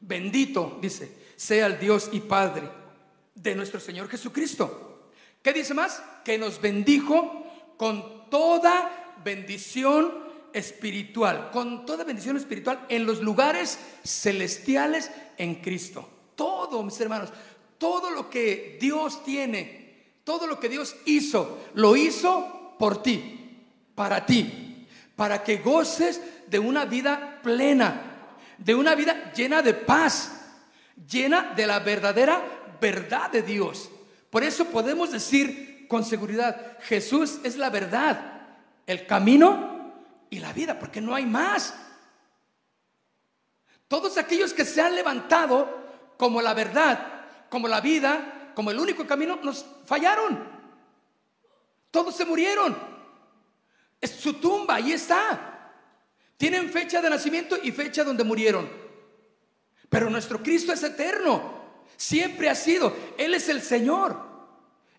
Bendito, dice, sea el Dios y Padre de nuestro Señor Jesucristo. ¿Qué dice más? Que nos bendijo con toda bendición espiritual, con toda bendición espiritual en los lugares celestiales en Cristo. Todo, mis hermanos, todo lo que Dios tiene todo lo que Dios hizo, lo hizo por ti, para ti, para que goces de una vida plena, de una vida llena de paz, llena de la verdadera verdad de Dios. Por eso podemos decir con seguridad, Jesús es la verdad, el camino y la vida, porque no hay más. Todos aquellos que se han levantado como la verdad, como la vida, como el único camino, nos fallaron. Todos se murieron. Es su tumba, ahí está. Tienen fecha de nacimiento y fecha donde murieron. Pero nuestro Cristo es eterno. Siempre ha sido. Él es el Señor.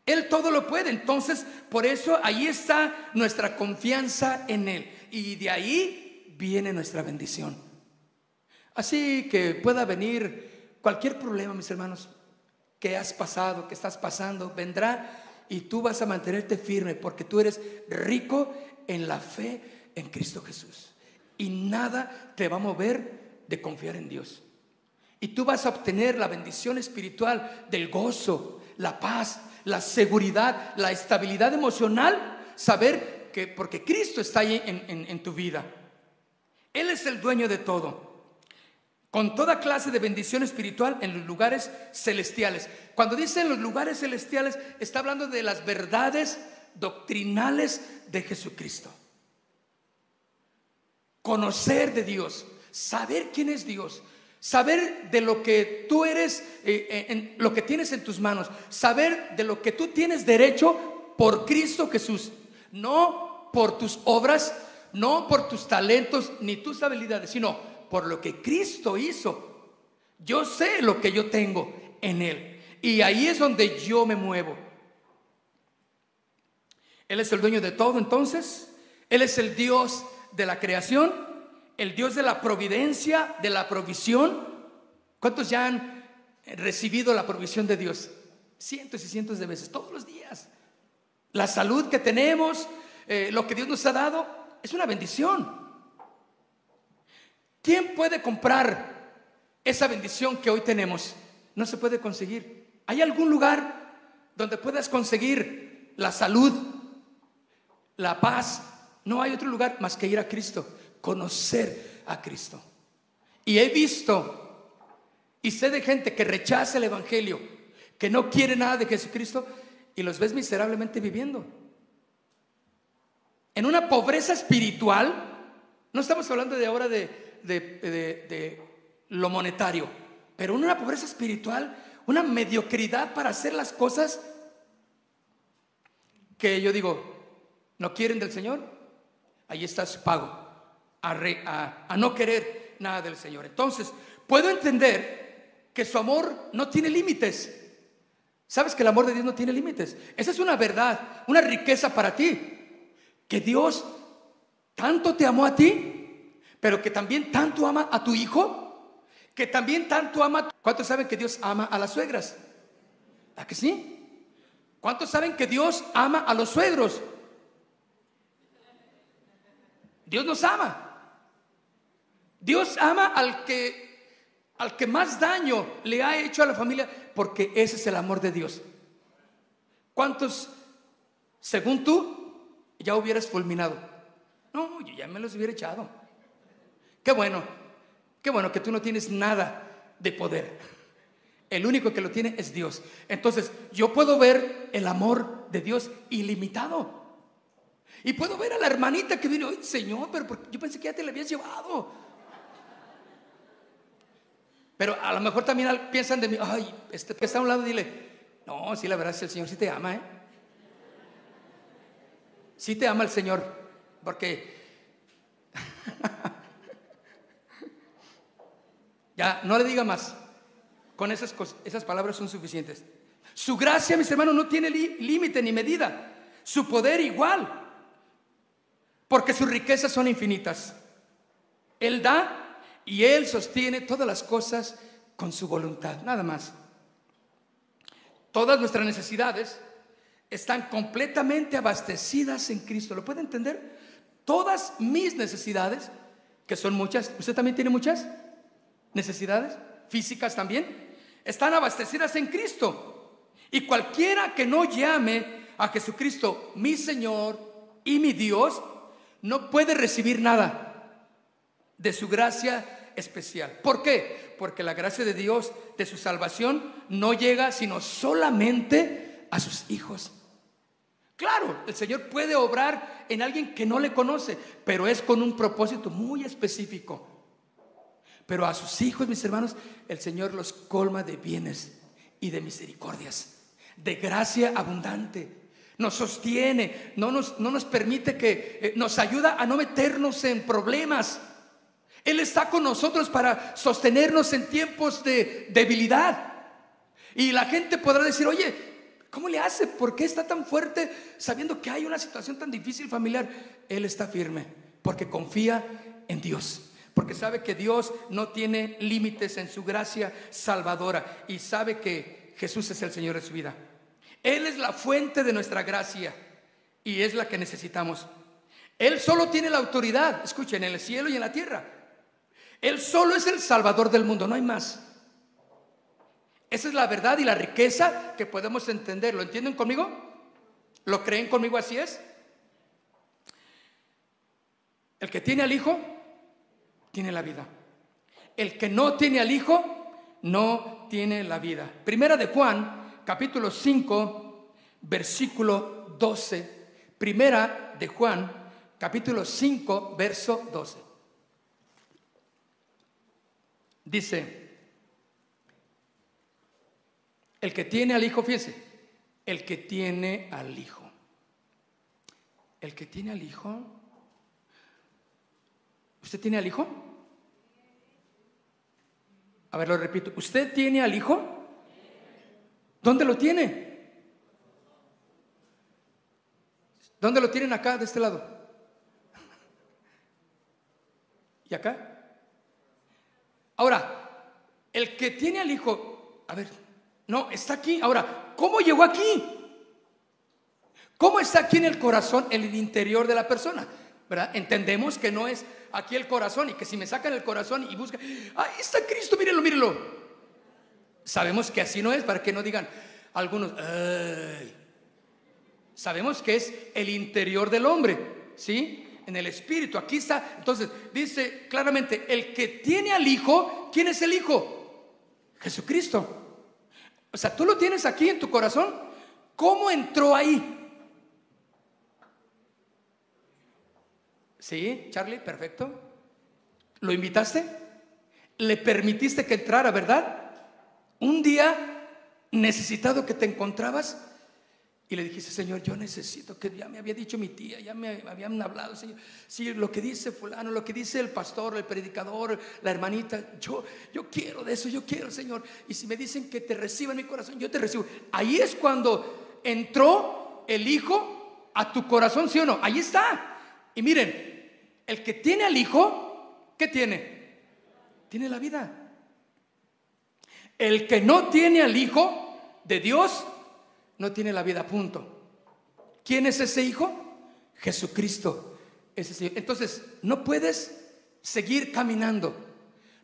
Él todo lo puede. Entonces, por eso ahí está nuestra confianza en Él. Y de ahí viene nuestra bendición. Así que pueda venir cualquier problema, mis hermanos, que has pasado, que estás pasando, vendrá y tú vas a mantenerte firme porque tú eres rico en la fe en Cristo Jesús. Y nada te va a mover de confiar en Dios. Y tú vas a obtener la bendición espiritual del gozo, la paz, la seguridad, la estabilidad emocional, saber que porque Cristo está ahí en, tu vida. Él es el dueño de todo con toda clase de bendición espiritual en los lugares celestiales. Cuando dice en los lugares celestiales, está hablando de las verdades doctrinales de Jesucristo. Conocer de Dios, saber quién es Dios, saber de lo que tú eres, eh, eh, en, lo que tienes en tus manos, saber de lo que tú tienes derecho por Cristo Jesús, no por tus obras, no por tus talentos ni tus habilidades, sino por lo que Cristo hizo. Yo sé lo que yo tengo en Él. Y ahí es donde yo me muevo. Él es el dueño de todo entonces. Él es el Dios de la creación, el Dios de la providencia, de la provisión. ¿Cuántos ya han recibido la provisión de Dios? Cientos y cientos de veces, todos los días. La salud que tenemos, eh, lo que Dios nos ha dado, es una bendición. ¿Quién puede comprar esa bendición que hoy tenemos? No se puede conseguir. ¿Hay algún lugar donde puedas conseguir la salud, la paz? No hay otro lugar más que ir a Cristo, conocer a Cristo. Y he visto y sé de gente que rechaza el Evangelio, que no quiere nada de Jesucristo y los ves miserablemente viviendo. En una pobreza espiritual, no estamos hablando de ahora de, de, lo monetario, pero una pobreza espiritual, una mediocridad para hacer las cosas que yo digo, ¿no quieren del Señor? Ahí está su pago, a, no querer nada del Señor. Entonces, puedo entender que su amor no tiene límites. ¿Sabes que el amor de Dios no tiene límites? Esa es una verdad, una riqueza para ti. Que Dios tanto te amó a ti pero que también tanto ama a tu hijo, que también tanto ama. ¿Cuántos saben que Dios ama a las suegras? ¿A que sí? ¿Cuántos saben que Dios ama a los suegros? Dios nos ama. Dios ama al que al que más daño le ha hecho a la familia porque ese es el amor de Dios. ¿Cuántos según tú ya hubieras fulminado? No, yo ya me los hubiera echado. Qué bueno, qué bueno que tú no tienes nada de poder. El único que lo tiene es Dios. Entonces, yo puedo ver el amor de Dios ilimitado. Y puedo ver a la hermanita que viene, Señor, pero yo pensé que ya te la habías llevado. Pero a lo mejor también piensan de mí, ay, este que está a un lado, dile, no, sí, la verdad es que el Señor sí te ama, ¿eh? Sí te ama el Señor, porque [LAUGHS] Ya, no le diga más. Con esas, esas palabras son suficientes. Su gracia, mis hermanos, no tiene límite ni medida. Su poder igual. Porque sus riquezas son infinitas. Él da y Él sostiene todas las cosas con su voluntad. Nada más. Todas nuestras necesidades están completamente abastecidas en Cristo. ¿Lo puede entender? Todas mis necesidades, que son muchas. ¿Usted también tiene muchas? necesidades físicas también, están abastecidas en Cristo. Y cualquiera que no llame a Jesucristo mi Señor y mi Dios, no puede recibir nada de su gracia especial. ¿Por qué? Porque la gracia de Dios, de su salvación, no llega sino solamente a sus hijos. Claro, el Señor puede obrar en alguien que no le conoce, pero es con un propósito muy específico. Pero a sus hijos, mis hermanos, el Señor los colma de bienes y de misericordias, de gracia abundante, nos sostiene, no nos, no nos permite que eh, nos ayuda a no meternos en problemas. Él está con nosotros para sostenernos en tiempos de debilidad. Y la gente podrá decir, oye, ¿cómo le hace? ¿Por qué está tan fuerte sabiendo que hay una situación tan difícil familiar? Él está firme porque confía en Dios. Porque sabe que Dios no tiene límites en su gracia salvadora y sabe que Jesús es el Señor de su vida. Él es la fuente de nuestra gracia y es la que necesitamos. Él solo tiene la autoridad, escuchen, en el cielo y en la tierra. Él solo es el Salvador del mundo, no hay más. Esa es la verdad y la riqueza que podemos entender. ¿Lo entienden conmigo? ¿Lo creen conmigo así es? El que tiene al Hijo, tiene la vida. El que no tiene al Hijo, no tiene la vida. Primera de Juan capítulo 5, versículo 12. Primera de Juan, capítulo 5, verso 12. Dice, el que tiene al Hijo, fíjense, el que tiene al Hijo. El que tiene al Hijo. ¿Usted tiene al Hijo? A ver, lo repito. ¿Usted tiene al Hijo? ¿Dónde lo tiene? ¿Dónde lo tienen acá, de este lado? [LAUGHS] ¿Y acá? Ahora, el que tiene al hijo, a ver, no, está aquí. Ahora, ¿cómo llegó aquí? ¿Cómo está aquí en el corazón, en el interior de la persona? ¿Verdad? Entendemos que no es aquí el corazón y que si me sacan el corazón y buscan, ahí está Cristo, mírenlo, mírenlo. Sabemos que así no es, para que no digan algunos, sabemos que es el interior del hombre, ¿sí? En el espíritu, aquí está. Entonces, dice claramente, el que tiene al Hijo, ¿quién es el Hijo? Jesucristo. O sea, tú lo tienes aquí en tu corazón. ¿Cómo entró ahí? Sí, Charlie, perfecto. ¿Lo invitaste? ¿Le permitiste que entrara, verdad? Un día necesitado que te encontrabas y le dijiste, Señor, yo necesito que ya me había dicho mi tía, ya me habían hablado, Señor. Sí, lo que dice fulano, lo que dice el pastor, el predicador, la hermanita, yo, yo quiero de eso, yo quiero, Señor. Y si me dicen que te reciba en mi corazón, yo te recibo. Ahí es cuando entró el Hijo a tu corazón, ¿sí o no? Ahí está. Y miren, el que tiene al Hijo, ¿qué tiene? Tiene la vida. El que no tiene al Hijo de Dios, no tiene la vida, punto. ¿Quién es ese Hijo? Jesucristo. Entonces, no puedes seguir caminando.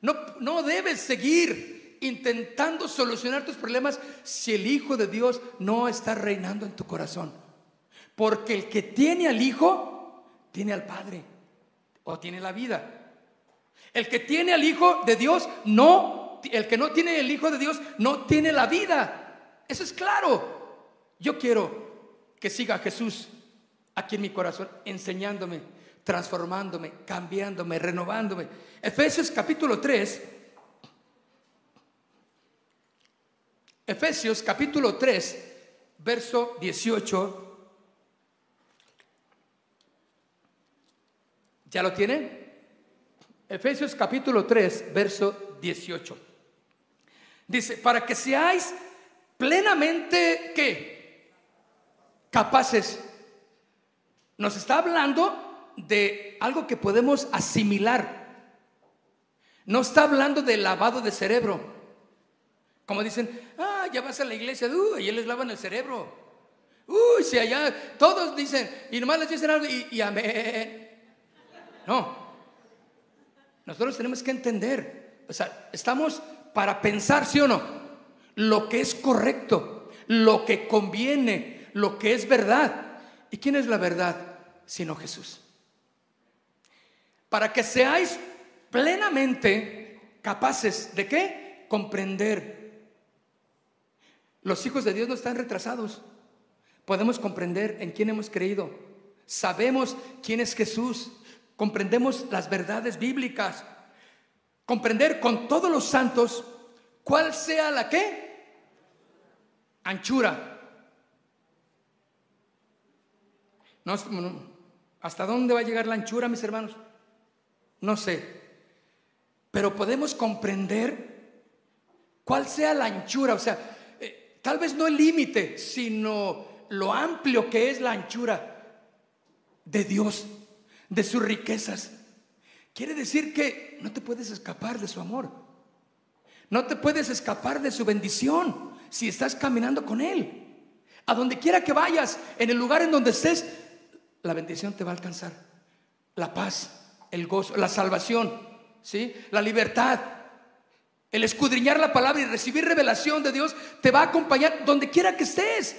No, no debes seguir intentando solucionar tus problemas si el Hijo de Dios no está reinando en tu corazón. Porque el que tiene al Hijo, tiene al Padre o tiene la vida. El que tiene al Hijo de Dios no el que no tiene el Hijo de Dios no tiene la vida. Eso es claro. Yo quiero que siga Jesús aquí en mi corazón, enseñándome, transformándome, cambiándome, renovándome. Efesios capítulo 3. Efesios capítulo 3, verso 18. ¿Ya lo tiene? Efesios capítulo 3, verso 18. Dice, para que seáis plenamente, ¿qué? Capaces. Nos está hablando de algo que podemos asimilar. No está hablando de lavado de cerebro. Como dicen, ah, ya vas a la iglesia, uh, y les lavan el cerebro. Uy, si allá todos dicen, y nomás les dicen algo, y, y. No. Nosotros tenemos que entender. O sea, estamos para pensar, sí o no, lo que es correcto, lo que conviene, lo que es verdad. ¿Y quién es la verdad sino Jesús? Para que seáis plenamente capaces de qué? Comprender. Los hijos de Dios no están retrasados. Podemos comprender en quién hemos creído. Sabemos quién es Jesús. Comprendemos las verdades bíblicas comprender con todos los santos cuál sea la que anchura, No, ¿Hasta dónde va a llegar la anchura, mis hermanos? No sé. Pero podemos comprender cuál sea la anchura. O sea, eh, tal vez no el límite, sino lo amplio que es la anchura de Dios, de sus riquezas. Quiere decir que no te puedes escapar de su amor. No te puedes escapar de su bendición si estás caminando con Él. A donde quiera que vayas, en el lugar en donde estés, la bendición te va a alcanzar. La paz, el gozo, la salvación, ¿sí? La libertad. El escudriñar la palabra y recibir revelación de Dios te va a acompañar donde quiera que estés.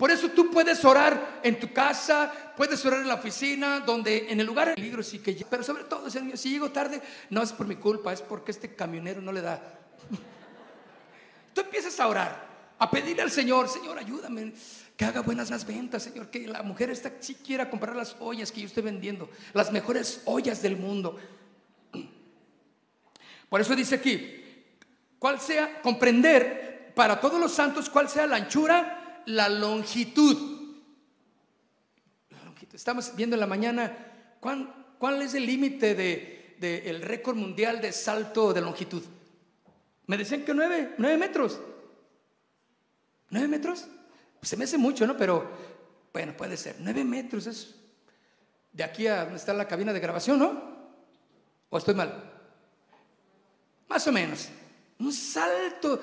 Por eso tú puedes orar en tu casa, puedes orar en la oficina, donde en el lugar de peligro sí que pero sobre todo, si llego tarde, no es por mi culpa, es porque este camionero no le da. [LAUGHS] Tú empiezas a orar, a pedirle al Señor, Señor, ayúdame, que haga buenas las ventas, Señor, que la mujer esta sí quiera comprar las ollas que yo estoy vendiendo, las mejores ollas del mundo. Por eso dice aquí, cuál sea, comprender para todos los santos cuál sea la anchura, la longitud. Estamos viendo en la mañana cuál, es el límite de, el récord mundial de salto de longitud. Me decían que nueve, nueve metros. ¿Nueve metros? Se me hace mucho, ¿no? Pero bueno, puede ser. Nueve metros es de aquí a donde está la cabina de grabación, ¿no? ¿O estoy mal? Más o menos. Un salto.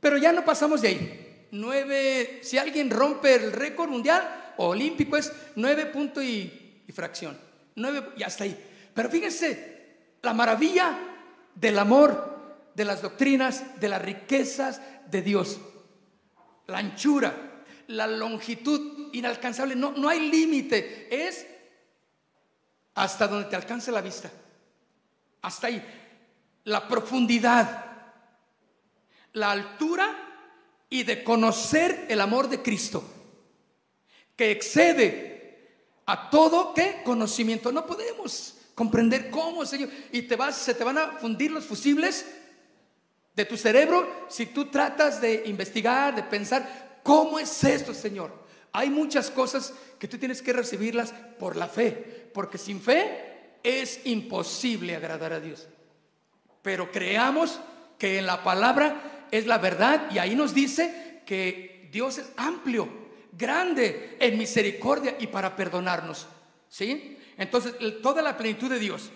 Pero ya no pasamos de ahí nueve, si alguien rompe el récord mundial o olímpico es nueve puntos y, fracción. Nueve, y hasta ahí. Pero fíjense, la maravilla del amor, de las doctrinas, de las riquezas de Dios. La anchura, la longitud inalcanzable. No, no hay límite. Es hasta donde te alcance la vista. Hasta ahí. La profundidad, la altura y de conocer el amor de Cristo, que excede a todo ¿qué? conocimiento. No podemos comprender cómo, Señor, y te vas, se te van a fundir los fusibles de tu cerebro si tú tratas de investigar, de pensar, ¿cómo es esto, Señor? Hay muchas cosas que tú tienes que recibirlas por la fe, porque sin fe es imposible agradar a Dios. Pero creamos que en la palabra es la verdad y ahí nos dice que Dios es amplio, grande en misericordia y para perdonarnos. ¿Sí? Entonces, toda la plenitud de Dios.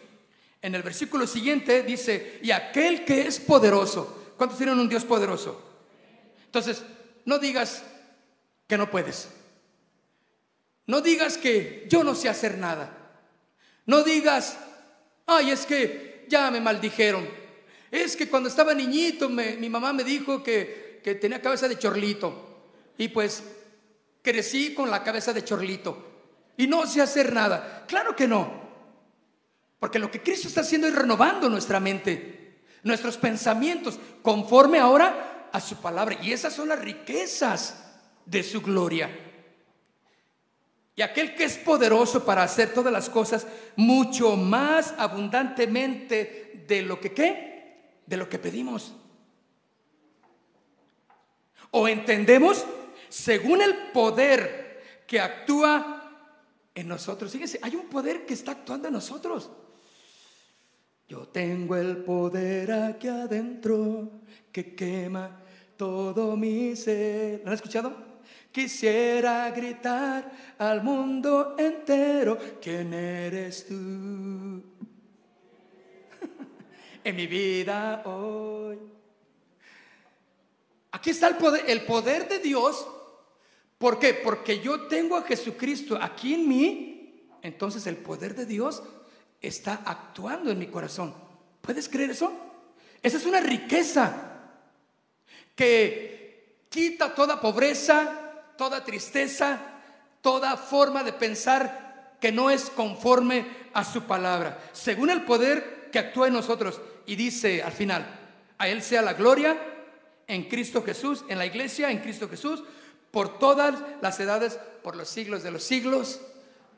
En el versículo siguiente dice, y aquel que es poderoso. ¿Cuántos tienen un Dios poderoso? Entonces, no digas que no puedes. No digas que yo no sé hacer nada. No digas, ay, es que ya me maldijeron. Es que cuando estaba niñito mi mamá me dijo que, que tenía cabeza de chorlito. Y pues crecí con la cabeza de chorlito. Y no sé hacer nada. Claro que no. Porque lo que Cristo está haciendo es renovando nuestra mente, nuestros pensamientos, conforme ahora a su palabra. Y esas son las riquezas de su gloria. Y aquel que es poderoso para hacer todas las cosas mucho más abundantemente de lo que qué? de lo que pedimos. O entendemos según el poder que actúa en nosotros. Fíjense, hay un poder que está actuando en nosotros. Yo tengo el poder aquí adentro que quema todo mi ser. ¿Lo han escuchado? Quisiera gritar al mundo entero, ¿quién eres tú? [LAUGHS] en mi vida hoy. Aquí está el poder, el poder de Dios. ¿Por qué? Porque yo tengo a Jesucristo aquí en mí. Entonces el poder de Dios está actuando en mi corazón. ¿Puedes creer eso? Esa es una riqueza que quita toda pobreza, toda tristeza, toda forma de pensar que no es conforme a su palabra. Según el poder que actúa en nosotros. Y dice al final, a Él sea la gloria en Cristo Jesús, en la iglesia, en Cristo Jesús, por todas las edades, por los siglos de los siglos.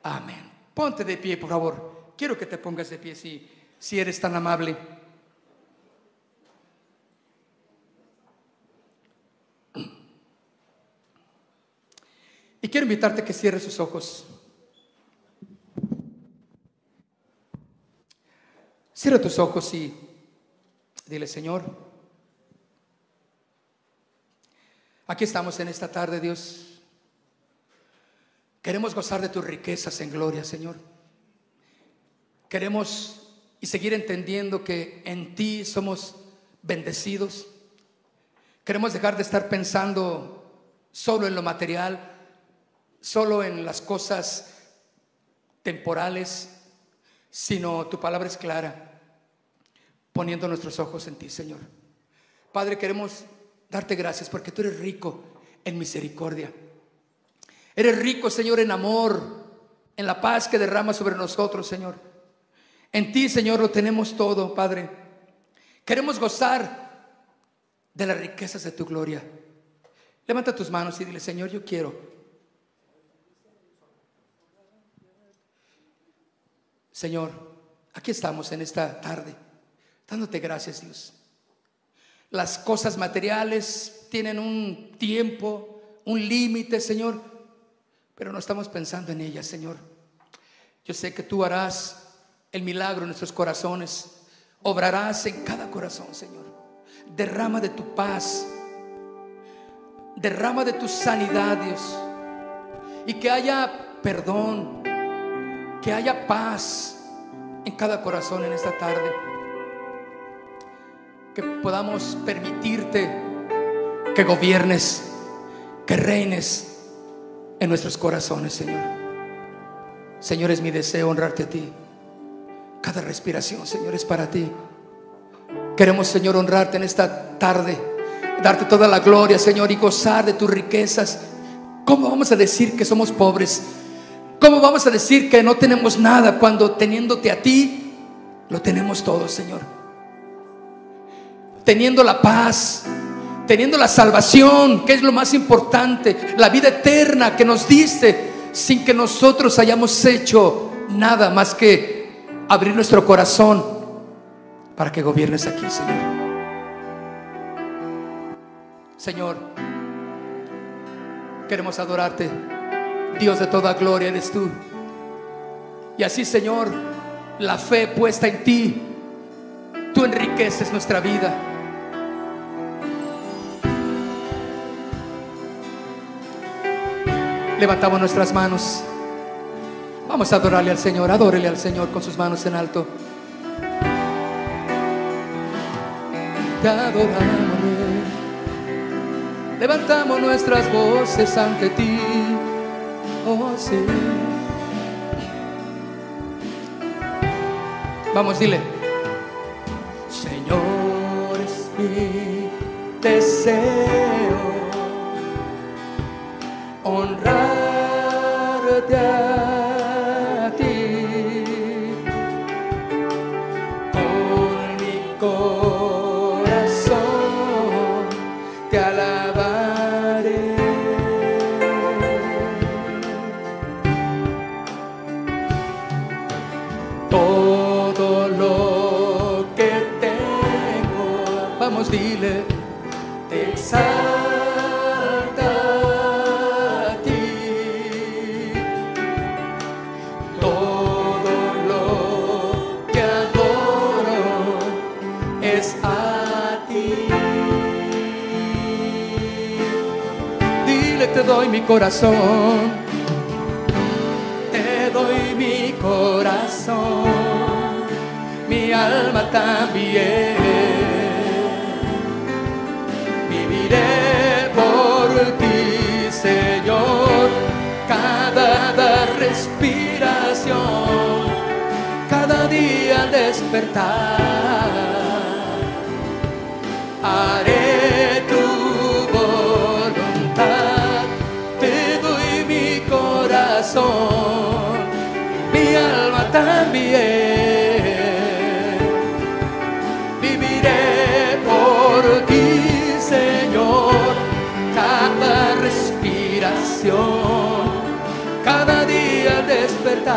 Amén. Ponte de pie, por favor. Quiero que te pongas de pie si, si eres tan amable. Y quiero invitarte a que cierres sus ojos. Cierra tus ojos y dile, Señor, aquí estamos en esta tarde, Dios. Queremos gozar de tus riquezas en gloria, Señor. Queremos y seguir entendiendo que en ti somos bendecidos. Queremos dejar de estar pensando solo en lo material, solo en las cosas temporales, sino tu palabra es clara, poniendo nuestros ojos en ti, Señor. Padre, queremos darte gracias porque tú eres rico en misericordia. Eres rico, Señor, en amor, en la paz que derrama sobre nosotros, Señor. En ti, Señor, lo tenemos todo, Padre. Queremos gozar de las riquezas de tu gloria. Levanta tus manos y dile, Señor, yo quiero. Señor, aquí estamos en esta tarde, dándote gracias, Dios. Las cosas materiales tienen un tiempo, un límite, Señor pero no estamos pensando en ella, Señor. Yo sé que tú harás el milagro en nuestros corazones, obrarás en cada corazón, Señor. Derrama de tu paz, derrama de tu sanidad, Dios, y que haya perdón, que haya paz en cada corazón en esta tarde. Que podamos permitirte que gobiernes, que reines en nuestros corazones, Señor. Señor, es mi deseo honrarte a ti. Cada respiración, Señor, es para ti. Queremos, Señor, honrarte en esta tarde, darte toda la gloria, Señor, y gozar de tus riquezas. ¿Cómo vamos a decir que somos pobres? ¿Cómo vamos a decir que no tenemos nada cuando teniéndote a ti, lo tenemos todo, Señor? Teniendo la paz, teniendo la salvación, que es lo más importante, la vida eterna que nos diste, sin que nosotros hayamos hecho nada más que abrir nuestro corazón para que gobiernes aquí, Señor. Señor, queremos adorarte, Dios de toda gloria eres tú. Y así, Señor, la fe puesta en ti, tú enriqueces nuestra vida. Levantamos nuestras manos. Vamos a adorarle al Señor. Adórele al Señor con sus manos en alto. Te adoramos. Levantamos nuestras voces ante ti. Oh, sí. Vamos, dile. Señor, es mi deseo honrarte doy mi corazón, te doy mi corazón, mi alma también. Viviré por ti, Señor, cada respiración, cada día despertar. También. Viviré por ti, Señor, cada respiración, cada día despertar.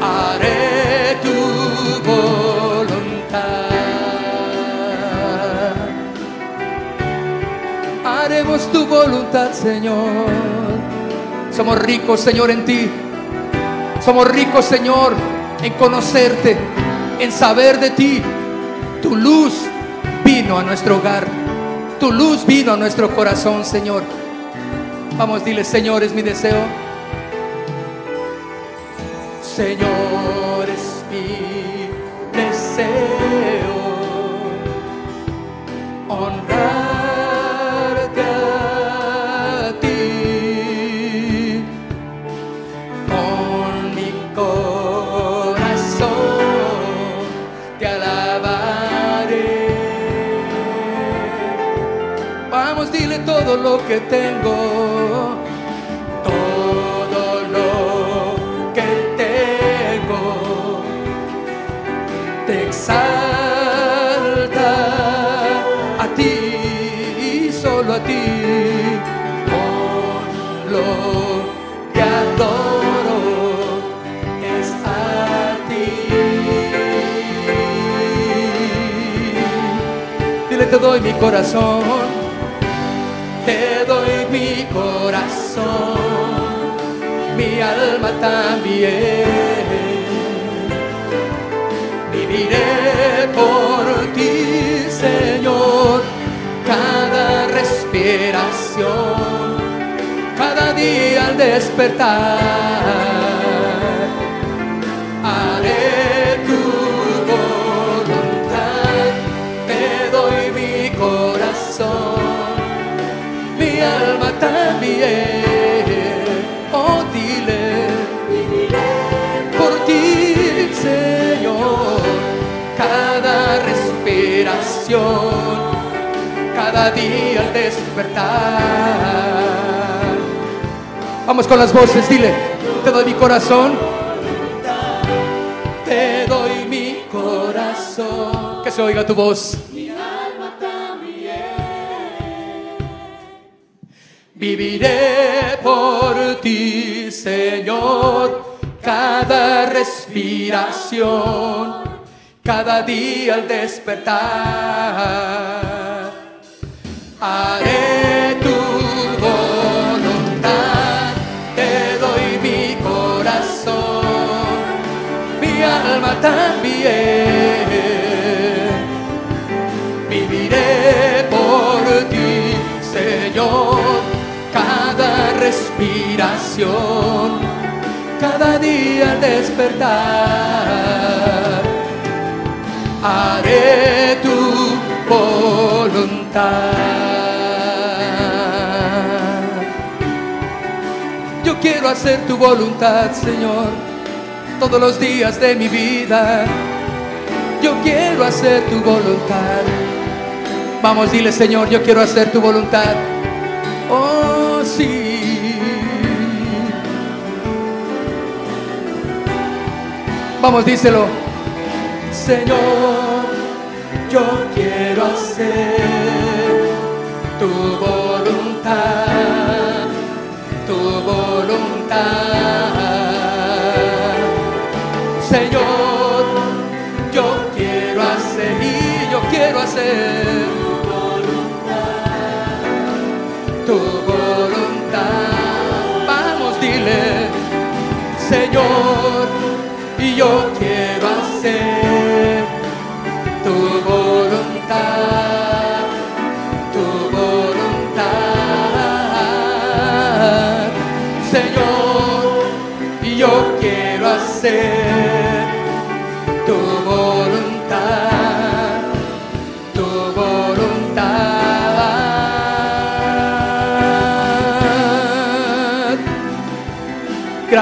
Haré tu voluntad. Haré Hagamos tu voluntad, Señor. Somos ricos, Señor, en ti. Somos ricos, Señor, en conocerte, en saber de ti. Tu luz vino a nuestro hogar. Tu luz vino a nuestro corazón, Señor. Vamos, dile, Señor, es mi deseo. Señor, todo lo que tengo. Todo lo que tengo te exalta a ti y solo a ti. Con lo que adoro es a ti. Dile te doy mi corazón corazón mi alma también viviré por ti, Señor, cada respiración, cada día al despertar. Al despertar. Vamos con las voces, dile, te doy mi corazón, te doy mi corazón. Que se oiga tu voz. Viviré por ti, Señor, cada respiración, cada día al despertar. Haré tu voluntad, te doy mi corazón, mi alma también. Viviré por ti, Señor, cada respiración, cada día despertar. Haré tu voluntad. Quiero hacer tu voluntad, Señor, todos los días de mi vida. Yo quiero hacer tu voluntad. Vamos, dile, Señor, yo quiero hacer tu voluntad. Oh, sí. Vamos, díselo. Señor, yo quiero hacer Señor, yo quiero hacer y yo quiero hacer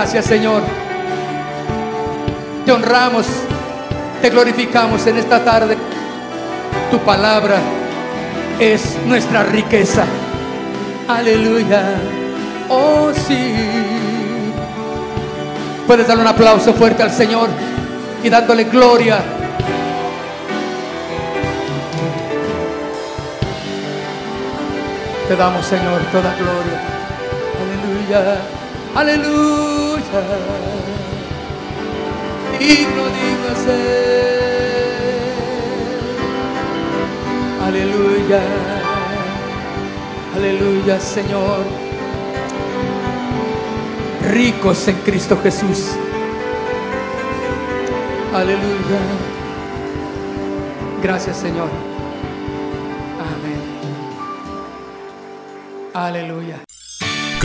Gracias, Señor. Te honramos, te glorificamos en esta tarde. Tu palabra es nuestra riqueza. Aleluya. Oh, sí. Puedes darle un aplauso fuerte al Señor y dándole gloria. Te damos, Señor, toda gloria. Aleluya. Aleluya digno ser. Aleluya, Aleluya, Señor. Ricos en Cristo Jesús. Aleluya. Gracias, Señor. Amén. Aleluya.